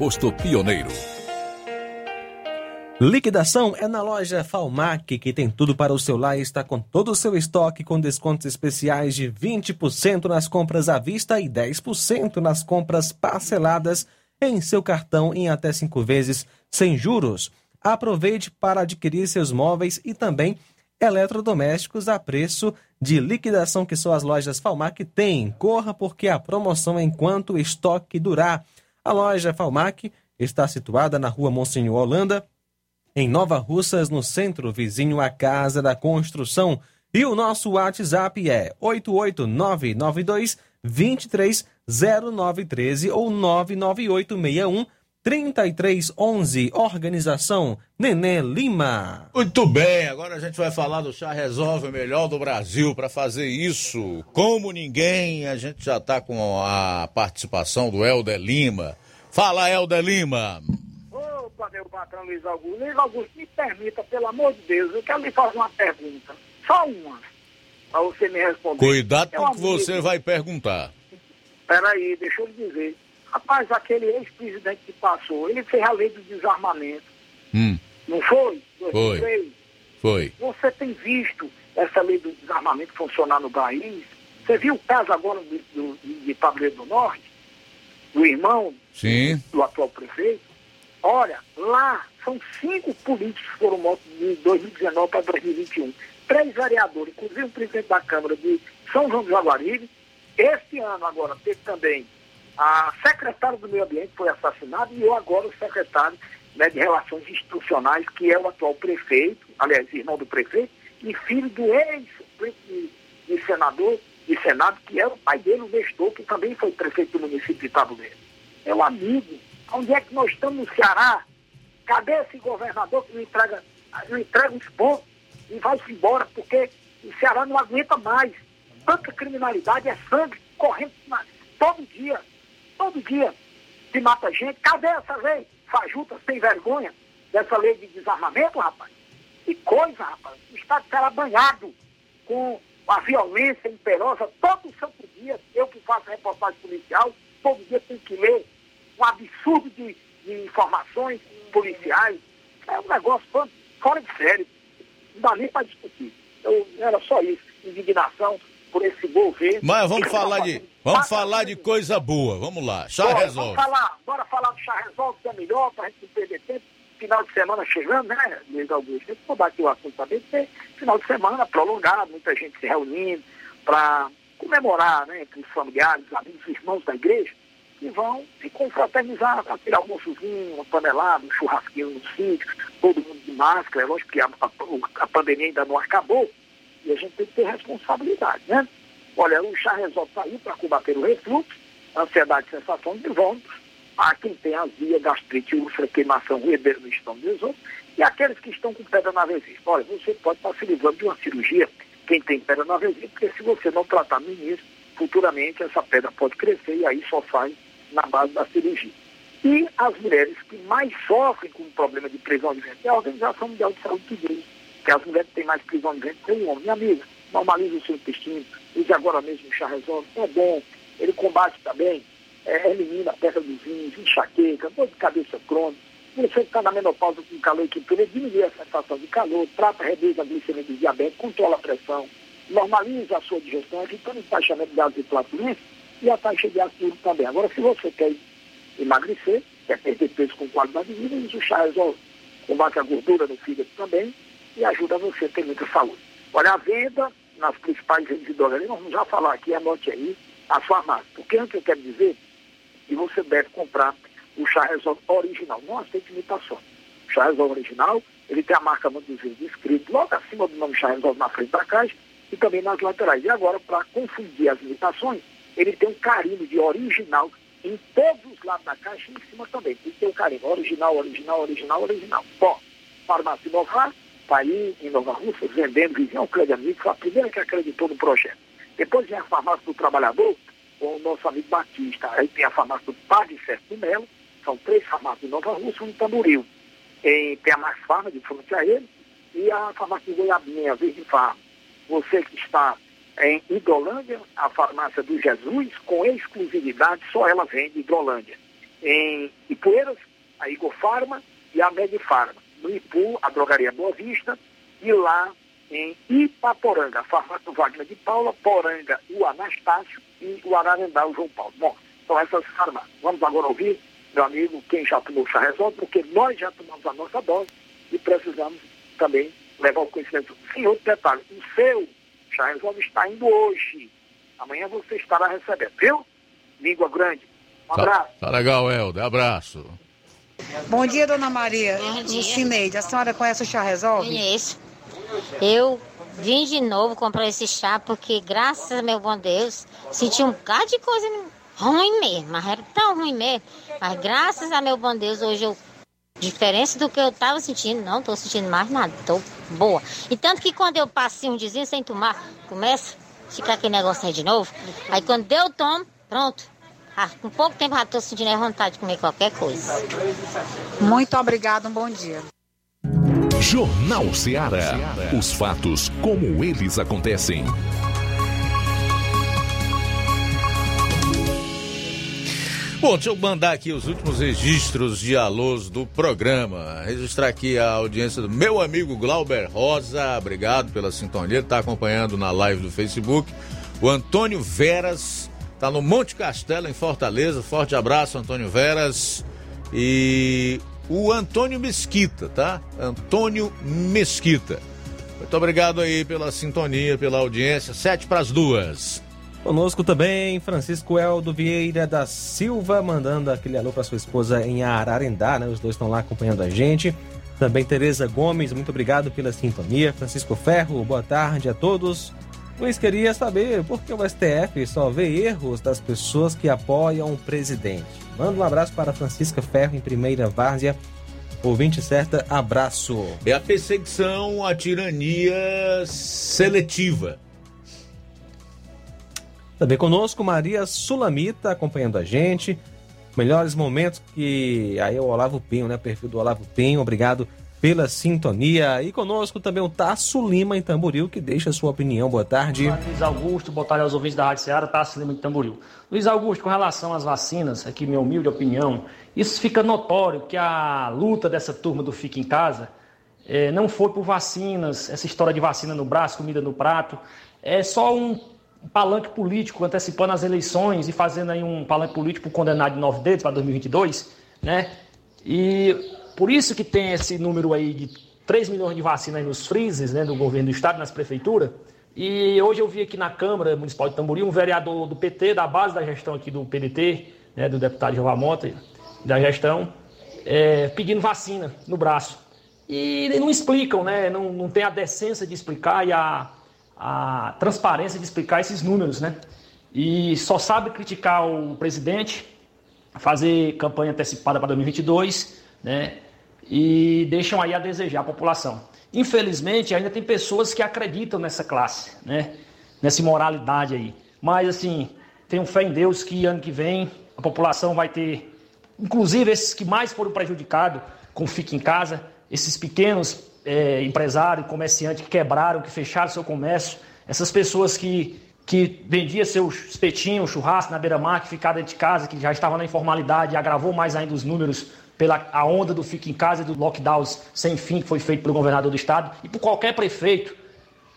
posto Pioneiro. Liquidação é na loja Falmac, que tem tudo para o seu lar e está com todo o seu estoque com descontos especiais de 20% nas compras à vista e 10% nas compras parceladas em seu cartão em até cinco vezes sem juros. Aproveite para adquirir seus móveis e também eletrodomésticos a preço de liquidação que só as lojas Falmac têm. Corra porque a promoção é enquanto o estoque durar. A loja Falmac está situada na rua Monsenhor Holanda, em Nova Russas, no centro vizinho à Casa da Construção. E o nosso WhatsApp é 88992 230913 ou 99861 3311. Organização Nenê Lima. Muito bem, agora a gente vai falar do Chá Resolve o melhor do Brasil. Para fazer isso, como ninguém, a gente já está com a participação do Helder Lima. Fala, Helder Lima. Opa, meu patrão Luiz Augusto. Luiz Augusto, me permita, pelo amor de Deus, eu quero lhe fazer uma pergunta. Só uma. Para você me responder. Cuidado É com o que você vai perguntar. Peraí, deixa eu lhe dizer. Rapaz, aquele ex-presidente que passou, ele fez a lei do desarmamento. Hum, Não foi? Foi. 2003. foi. Você tem visto essa lei do desarmamento funcionar no país? Você viu o caso agora do, do, de Tabuleiro do Norte? Do irmão Sim. do atual prefeito? Olha, lá são cinco políticos que foram mortos de 2019 para 2021. Três vereadores, inclusive o presidente da Câmara de São João do Jaguaribe. Este ano agora teve também a secretária do Meio Ambiente foi assassinada e eu agora o secretário né, de Relações Institucionais, que é o atual prefeito, aliás, irmão do prefeito, e filho do ex-presidente de, Senado, que era o pai dele, o Nestor, que também foi prefeito do município de Tabuleiro. É um amigo, Onde é que nós estamos no Ceará? Cadê esse governador que não entrega, não entrega os pontos e vai-se embora? Porque o Ceará não aguenta mais. Tanta criminalidade, é sangue correndo na- todo dia. Todo dia se mata gente. Cadê essa lei fajuta, sem vergonha, dessa lei de desarmamento, rapaz? Que coisa, rapaz. O Estado será banhado com a violência imperosa todo santo dia. Eu que faço reportagem policial, todo dia tenho que ler um absurdo de, de informações policiais. É um negócio fora- de série. Não dá nem para discutir. Eu, era só isso. Indignação por esse governo. Mas vamos tá falar de, vamos falar de coisa boa. Vamos lá. Chá Bora, resolve. Vamos falar, bora falar do chá resolve, que é melhor, para a gente não perder tempo. Final de semana chegando, né, Luiz Augusto? Tem que mudar aqui o assunto também, porque final de semana prolongado, muita gente se reunindo para comemorar, né, entre os familiares, amigos, irmãos da igreja, que vão se confraternizar, aquele almoçozinho, uma panelada, um churrasquinho no sítio, todo mundo de máscara, é lógico que a, a, a pandemia ainda não acabou, e a gente tem que ter responsabilidade, né? Olha, o chá resolve sair para combater o refluxo, ansiedade, sensação de vômitos, a quem tem azia, gastrite, úlcera, queimação, ruedeira no estômago dos outros, e aqueles que estão com pedra na vesícula. Olha, você pode estar se livrando de uma cirurgia, quem tem pedra na vesícula, porque se você não tratar no início, futuramente essa pedra pode crescer e aí só sai na base da cirurgia. E as mulheres que mais sofrem com o problema de prisão ventre, é a Organização Mundial de Saúde que diz que as mulheres têm mais prisão de ventre que o homem. Minha amiga, normalize o seu intestino, use agora mesmo o chá resolve, é bom, ele combate também, é, elimina a perda dos rins, enxaqueca, dor de cabeça crônica. Você que está na menopausa com calor e quintura, diminui a sensação de calor, trata, reduz a glicemia do diabetes, controla a pressão, normaliza a sua digestão, evitando o encaixamento de e flatulência e a taxa de ácido também. Agora, se você quer emagrecer, quer perder peso com qualidade de vida, use o chá resolve. Combate a gordura no fígado também e ajuda você a ter muita saúde. Olha, a venda nas principais nós vamos já falar aqui, anote aí, as farmácias. Porque antes eu quero dizer que você deve comprar o chá resolve original, não aceite imitação. O chá resolve original, ele tem a marca Manduzinho escrito logo acima do nome chá resolve na frente da caixa e também nas laterais. E agora, para confundir as imitações, ele tem um carimbo de original em todos os lados da caixa e em cima também. Tem que ter o carimbo original, original, original, original. Bom, farmácia Inovar, aí em Nova Rússia, vendendo, ao Crédito Amigo, foi a primeira que acreditou no projeto. Depois vem a farmácia do trabalhador, com o nosso amigo Batista. Aí tem a farmácia do Padre de Melo, são três farmácias em Nova Rússia, um em Tamboril. Em, tem a Mais Farma, de frente a ele, e a farmácia de Goiabinha, a Verde Farma. Você que está em Hidrolândia, a farmácia do Jesus, com exclusividade, só ela vende Hidrolândia. Em Ipueiras, a Igor Farma e a Medifarma. No Ipu, a drogaria Boa Vista, e lá em Ipaporanga, a farmácia do Wagner de Paula, Poranga, o Anastácio e o Ararendá, o João Paulo. Bom, são essas farmácias. Vamos agora ouvir, meu amigo, quem já tomou chá resolve, porque nós já tomamos a nossa dose e precisamos também levar o conhecimento. Sim, outro detalhe, o seu chá resolve está indo hoje. Amanhã você estará recebendo, viu? Língua grande. Um abraço. Tá legal, Helder. Abraço. Bom dia, dona Maria. Bom dia. Cineide, a senhora conhece o chá resolve? Conheço. Eu vim de novo comprar esse chá porque, graças a meu bom Deus, senti um bocado de coisa ruim mesmo. Mas era tão ruim mesmo. Mas graças a meu bom Deus, hoje eu. Diferença do que eu tava sentindo, não tô sentindo mais nada, tô boa. E tanto que quando eu passei um dizinho sem tomar, começa a ficar aquele negócio aí de novo. Aí quando eu tomo, pronto. Ah, com pouco tempo já tô sentindo a vontade de comer qualquer coisa. Muito obrigada, um bom dia. Jornal Ceará. Os fatos como eles acontecem. Bom, deixa eu mandar aqui os últimos registros de alôs do programa. Registrar aqui a audiência do meu amigo Glauber Rosa. Obrigado pela sintonia. Ele está acompanhando na live do Facebook. O Antônio Veras está no Monte Castelo, em Fortaleza. Forte abraço, Antônio Veras. E o Antônio Mesquita, tá? Antônio Mesquita. Muito obrigado aí pela sintonia, pela audiência. Sete para as duas. Conosco também Francisco Eldo Vieira da Silva, mandando aquele alô para sua esposa em Ararendá, né? Os dois estão lá acompanhando a gente. Também Tereza Gomes, muito obrigado pela sintonia. Francisco Ferro, boa tarde a todos. Luiz queria saber por que o STF só vê erros das pessoas que apoiam o presidente. Manda um abraço para Francisca Ferro, em primeira várzea. Ouvinte certa, abraço. É a perseguição à tirania seletiva. Também conosco Maria Sulamita acompanhando a gente. Melhores momentos que aí é o Olavo Pinho, né? Perfil do Olavo Pinho. Obrigado pela sintonia. E conosco também o Tasso Lima em Tamboril, que deixa sua opinião. Boa tarde. Luiz Augusto, boa tarde aos ouvintes da Rádio Ceará, Tasso Lima em Tamboril. Luiz Augusto, com relação às vacinas, aqui minha humilde opinião, isso fica notório que a luta dessa turma do Fica em Casa eh, não foi por vacinas, essa história de vacina no braço, comida no prato, é só um palanque político antecipando as eleições e fazendo aí um palanque político condenado de nove dedos para 2022, né? E por isso que tem esse número aí de 3 milhões de vacinas nos freezers, né, do governo do estado, nas prefeituras. E hoje eu vi aqui na Câmara Municipal de Tamboril um vereador do PT, da base da gestão aqui do PDT, né, do deputado Jeová Mota, da gestão, é, pedindo vacina no braço. E não explicam, né, não, não tem a decência de explicar e a, a transparência de explicar esses números, né? E só sabe criticar o presidente, fazer campanha antecipada para 2022, né? E deixam aí a desejar a população. Infelizmente, ainda tem pessoas que acreditam nessa classe, né? Nessa imoralidade aí. Mas, assim, tenho fé em Deus que ano que vem a população vai ter, inclusive esses que mais foram prejudicados com Fique em Casa, esses pequenos é, empresário, comerciante que quebraram, que fecharam seu comércio, essas pessoas que, que vendiam seu espetinho, churrasco na beira-mar, que ficaram dentro de casa, que já estavam na informalidade e agravou mais ainda os números pela a onda do fique em casa e do lockdowns sem fim que foi feito pelo governador do estado e por qualquer prefeito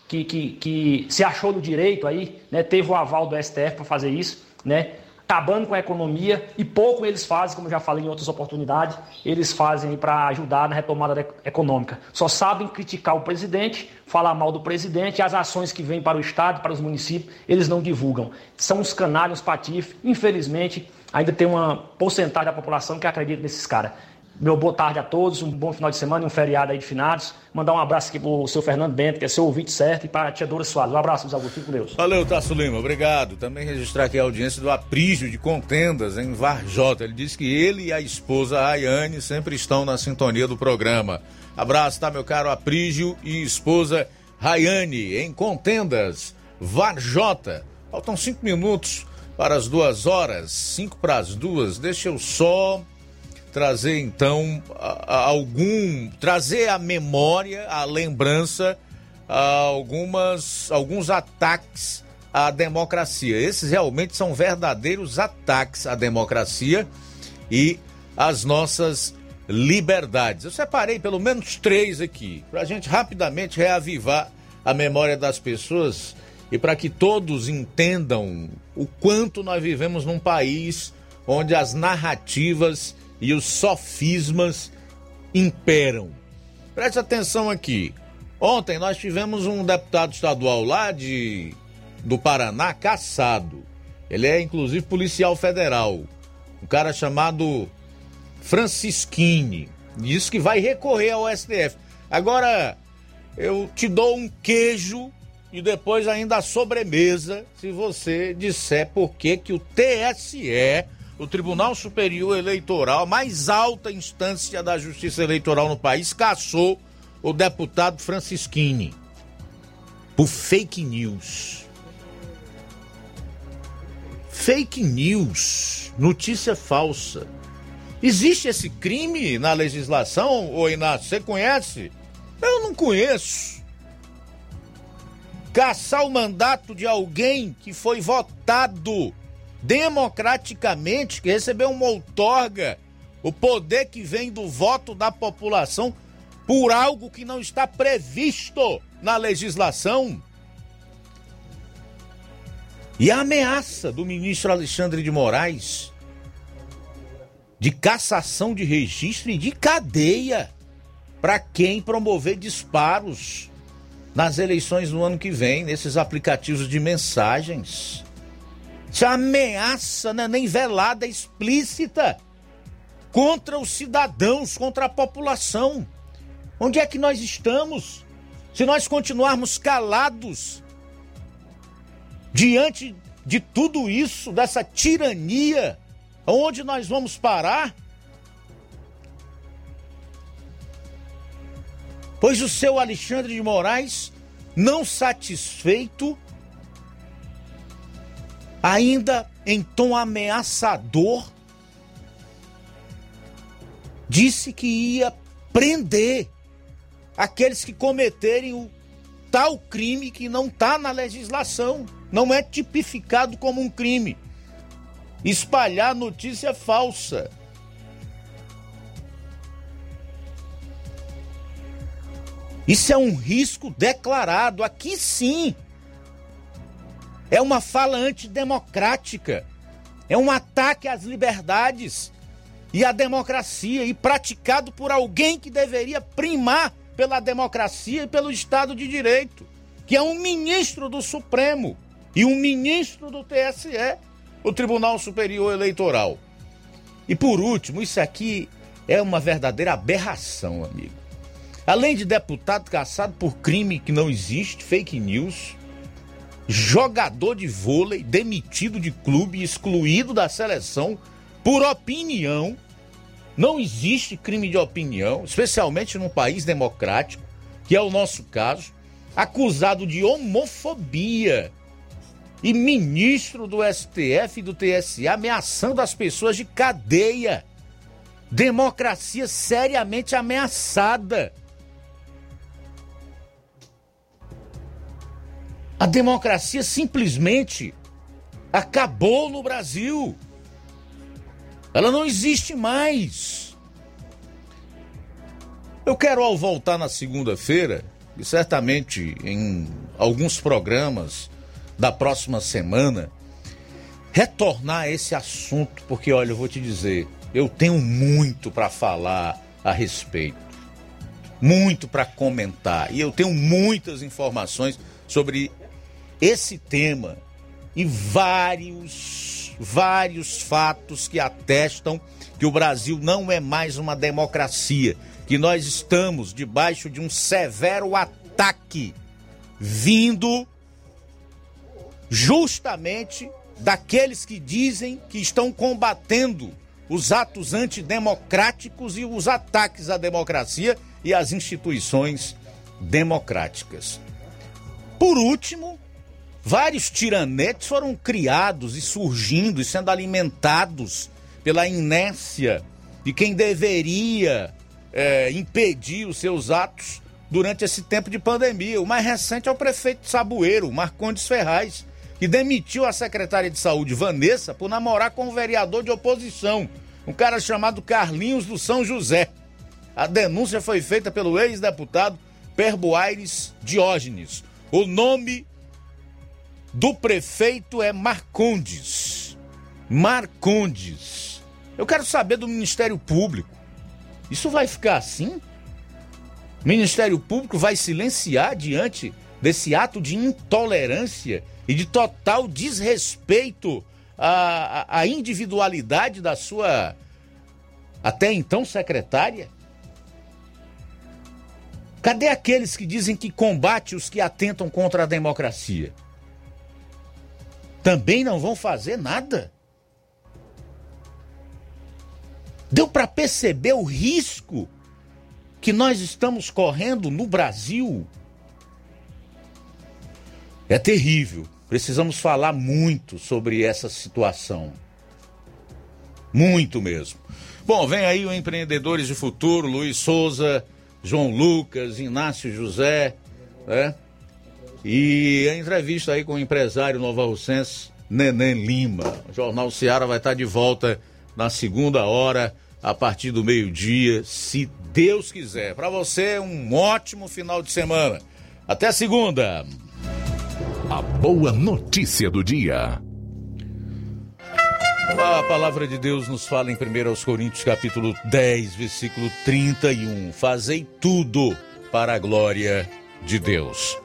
que, que, que se achou no direito aí, né, teve o aval do STF para fazer isso, né, acabando com a economia e pouco eles fazem, como já falei em outras oportunidades, eles fazem para ajudar na retomada econômica. Só sabem criticar o presidente, falar mal do presidente as ações que vêm para o Estado, para os municípios, eles não divulgam. São os canalhos patifes, infelizmente, ainda tem uma porcentagem da população que acredita nesses caras. Meu boa tarde a todos, um bom final de semana e um feriado aí de finados. Mandar um abraço aqui pro seu Fernando Bento, que é seu ouvinte certo, e para a tia Dora Soares. Um abraço, meus. Fique com Deus. Valeu, Tasso Lima. Obrigado. Também registrar aqui a audiência do Aprígio de Contendas, em Varjota. Ele disse que ele e a esposa Rayane sempre estão na sintonia do programa. Abraço, tá, meu caro Aprígio e esposa Rayane, em Contendas, Varjota. Faltam cinco minutos para as duas horas, cinco para as duas. Deixa eu só trazer então algum trazer à memória, à lembrança algumas alguns ataques à democracia. Esses realmente são verdadeiros ataques à democracia e às nossas liberdades. Eu separei pelo menos três aqui para a gente rapidamente reavivar a memória das pessoas e para que todos entendam o quanto nós vivemos num país onde as narrativas e os sofismas imperam. Preste atenção aqui. Ontem nós tivemos um deputado estadual lá de do Paraná caçado. Ele é inclusive policial federal. Um cara chamado Francisquini. Diz que vai recorrer ao STF. Agora eu te dou um queijo e depois ainda a sobremesa se você disser por que que o TSE o Tribunal Superior Eleitoral, mais alta instância da justiça eleitoral no país, caçou o deputado Francisquini por fake news. Fake news, notícia falsa. Existe esse crime na legislação, ô Inácio? Você conhece? Eu não conheço. Caçar o mandato de alguém que foi votado democraticamente, que recebeu uma outorga, o poder que vem do voto da população por algo que não está previsto na legislação. E a ameaça do ministro Alexandre de Moraes de cassação de registro e de cadeia para quem promover disparos nas eleições no ano que vem, nesses aplicativos de mensagens. Isso é ameaça, né? nem velada, explícita contra os cidadãos, contra a população. Onde é que nós estamos? Se nós continuarmos calados, Diante de tudo isso, dessa tirania, onde nós vamos parar? Pois o seu Alexandre de Moraes, não satisfeito, ainda em tom ameaçador, disse que ia prender aqueles que cometerem o tal crime que não está na legislação, não é tipificado como um crime. Espalhar notícia falsa. Isso é um risco declarado. Aqui sim. É uma fala antidemocrática. É um ataque às liberdades e à democracia e praticado por alguém que deveria primar pela democracia e pelo Estado de Direito, que é um ministro do Supremo e um ministro do TSE, o Tribunal Superior Eleitoral. E por último, isso aqui é uma verdadeira aberração, amigo. Além de deputado caçado por crime que não existe, fake news, jogador de vôlei demitido de clube, excluído da seleção por opinião. Não existe crime de opinião, especialmente num país democrático, que é o nosso caso, acusado de homofobia e ministro do STF e do TSE ameaçando as pessoas de cadeia. Democracia seriamente ameaçada. A democracia simplesmente acabou no Brasil. Ela não existe mais. Eu quero, ao voltar na segunda-feira, e certamente em alguns programas da próxima semana, retornar a esse assunto, porque olha, eu vou te dizer, eu tenho muito para falar a respeito, muito para comentar, e eu tenho muitas informações sobre esse tema e vários, vários fatos que atestam que o Brasil não é mais uma democracia, que nós estamos debaixo de um severo ataque vindo justamente daqueles que dizem que estão combatendo os atos antidemocráticos e os ataques à democracia e às instituições democráticas. Por último, Vários tiranetes foram criados e surgindo e sendo alimentados pela inércia de quem deveria é, impedir os seus atos durante esse tempo de pandemia. O mais recente é o prefeito Saboeiro, Marcondes Ferraz, que demitiu a secretária de saúde, Vanessa, por namorar com um vereador de oposição, um cara chamado Carlinhos do São José. A denúncia foi feita pelo ex-deputado Perbo Aires Diógenes. O nome do prefeito é Marcondes. Marcondes. Eu quero saber do Ministério Público. Isso vai ficar assim? O Ministério Público vai silenciar diante desse ato de intolerância e de total desrespeito à, à individualidade da sua até então secretária? Cadê aqueles que dizem que combate os que atentam contra a democracia? Também não vão fazer nada. Deu para perceber o risco que nós estamos correndo no Brasil? É terrível. Precisamos falar muito sobre essa situação. Muito mesmo. Bom, vem aí o Empreendedores de Futuro, Luiz Souza, João Lucas, Inácio José, né? E a entrevista aí com o empresário Nova Russense, Neném Lima. O Jornal Seara vai estar de volta na segunda hora, a partir do meio-dia, se Deus quiser. Para você, um ótimo final de semana. Até segunda. A boa notícia do dia. A palavra de Deus nos fala em 1 Coríntios capítulo 10, versículo 31. Fazei tudo para a glória de Deus.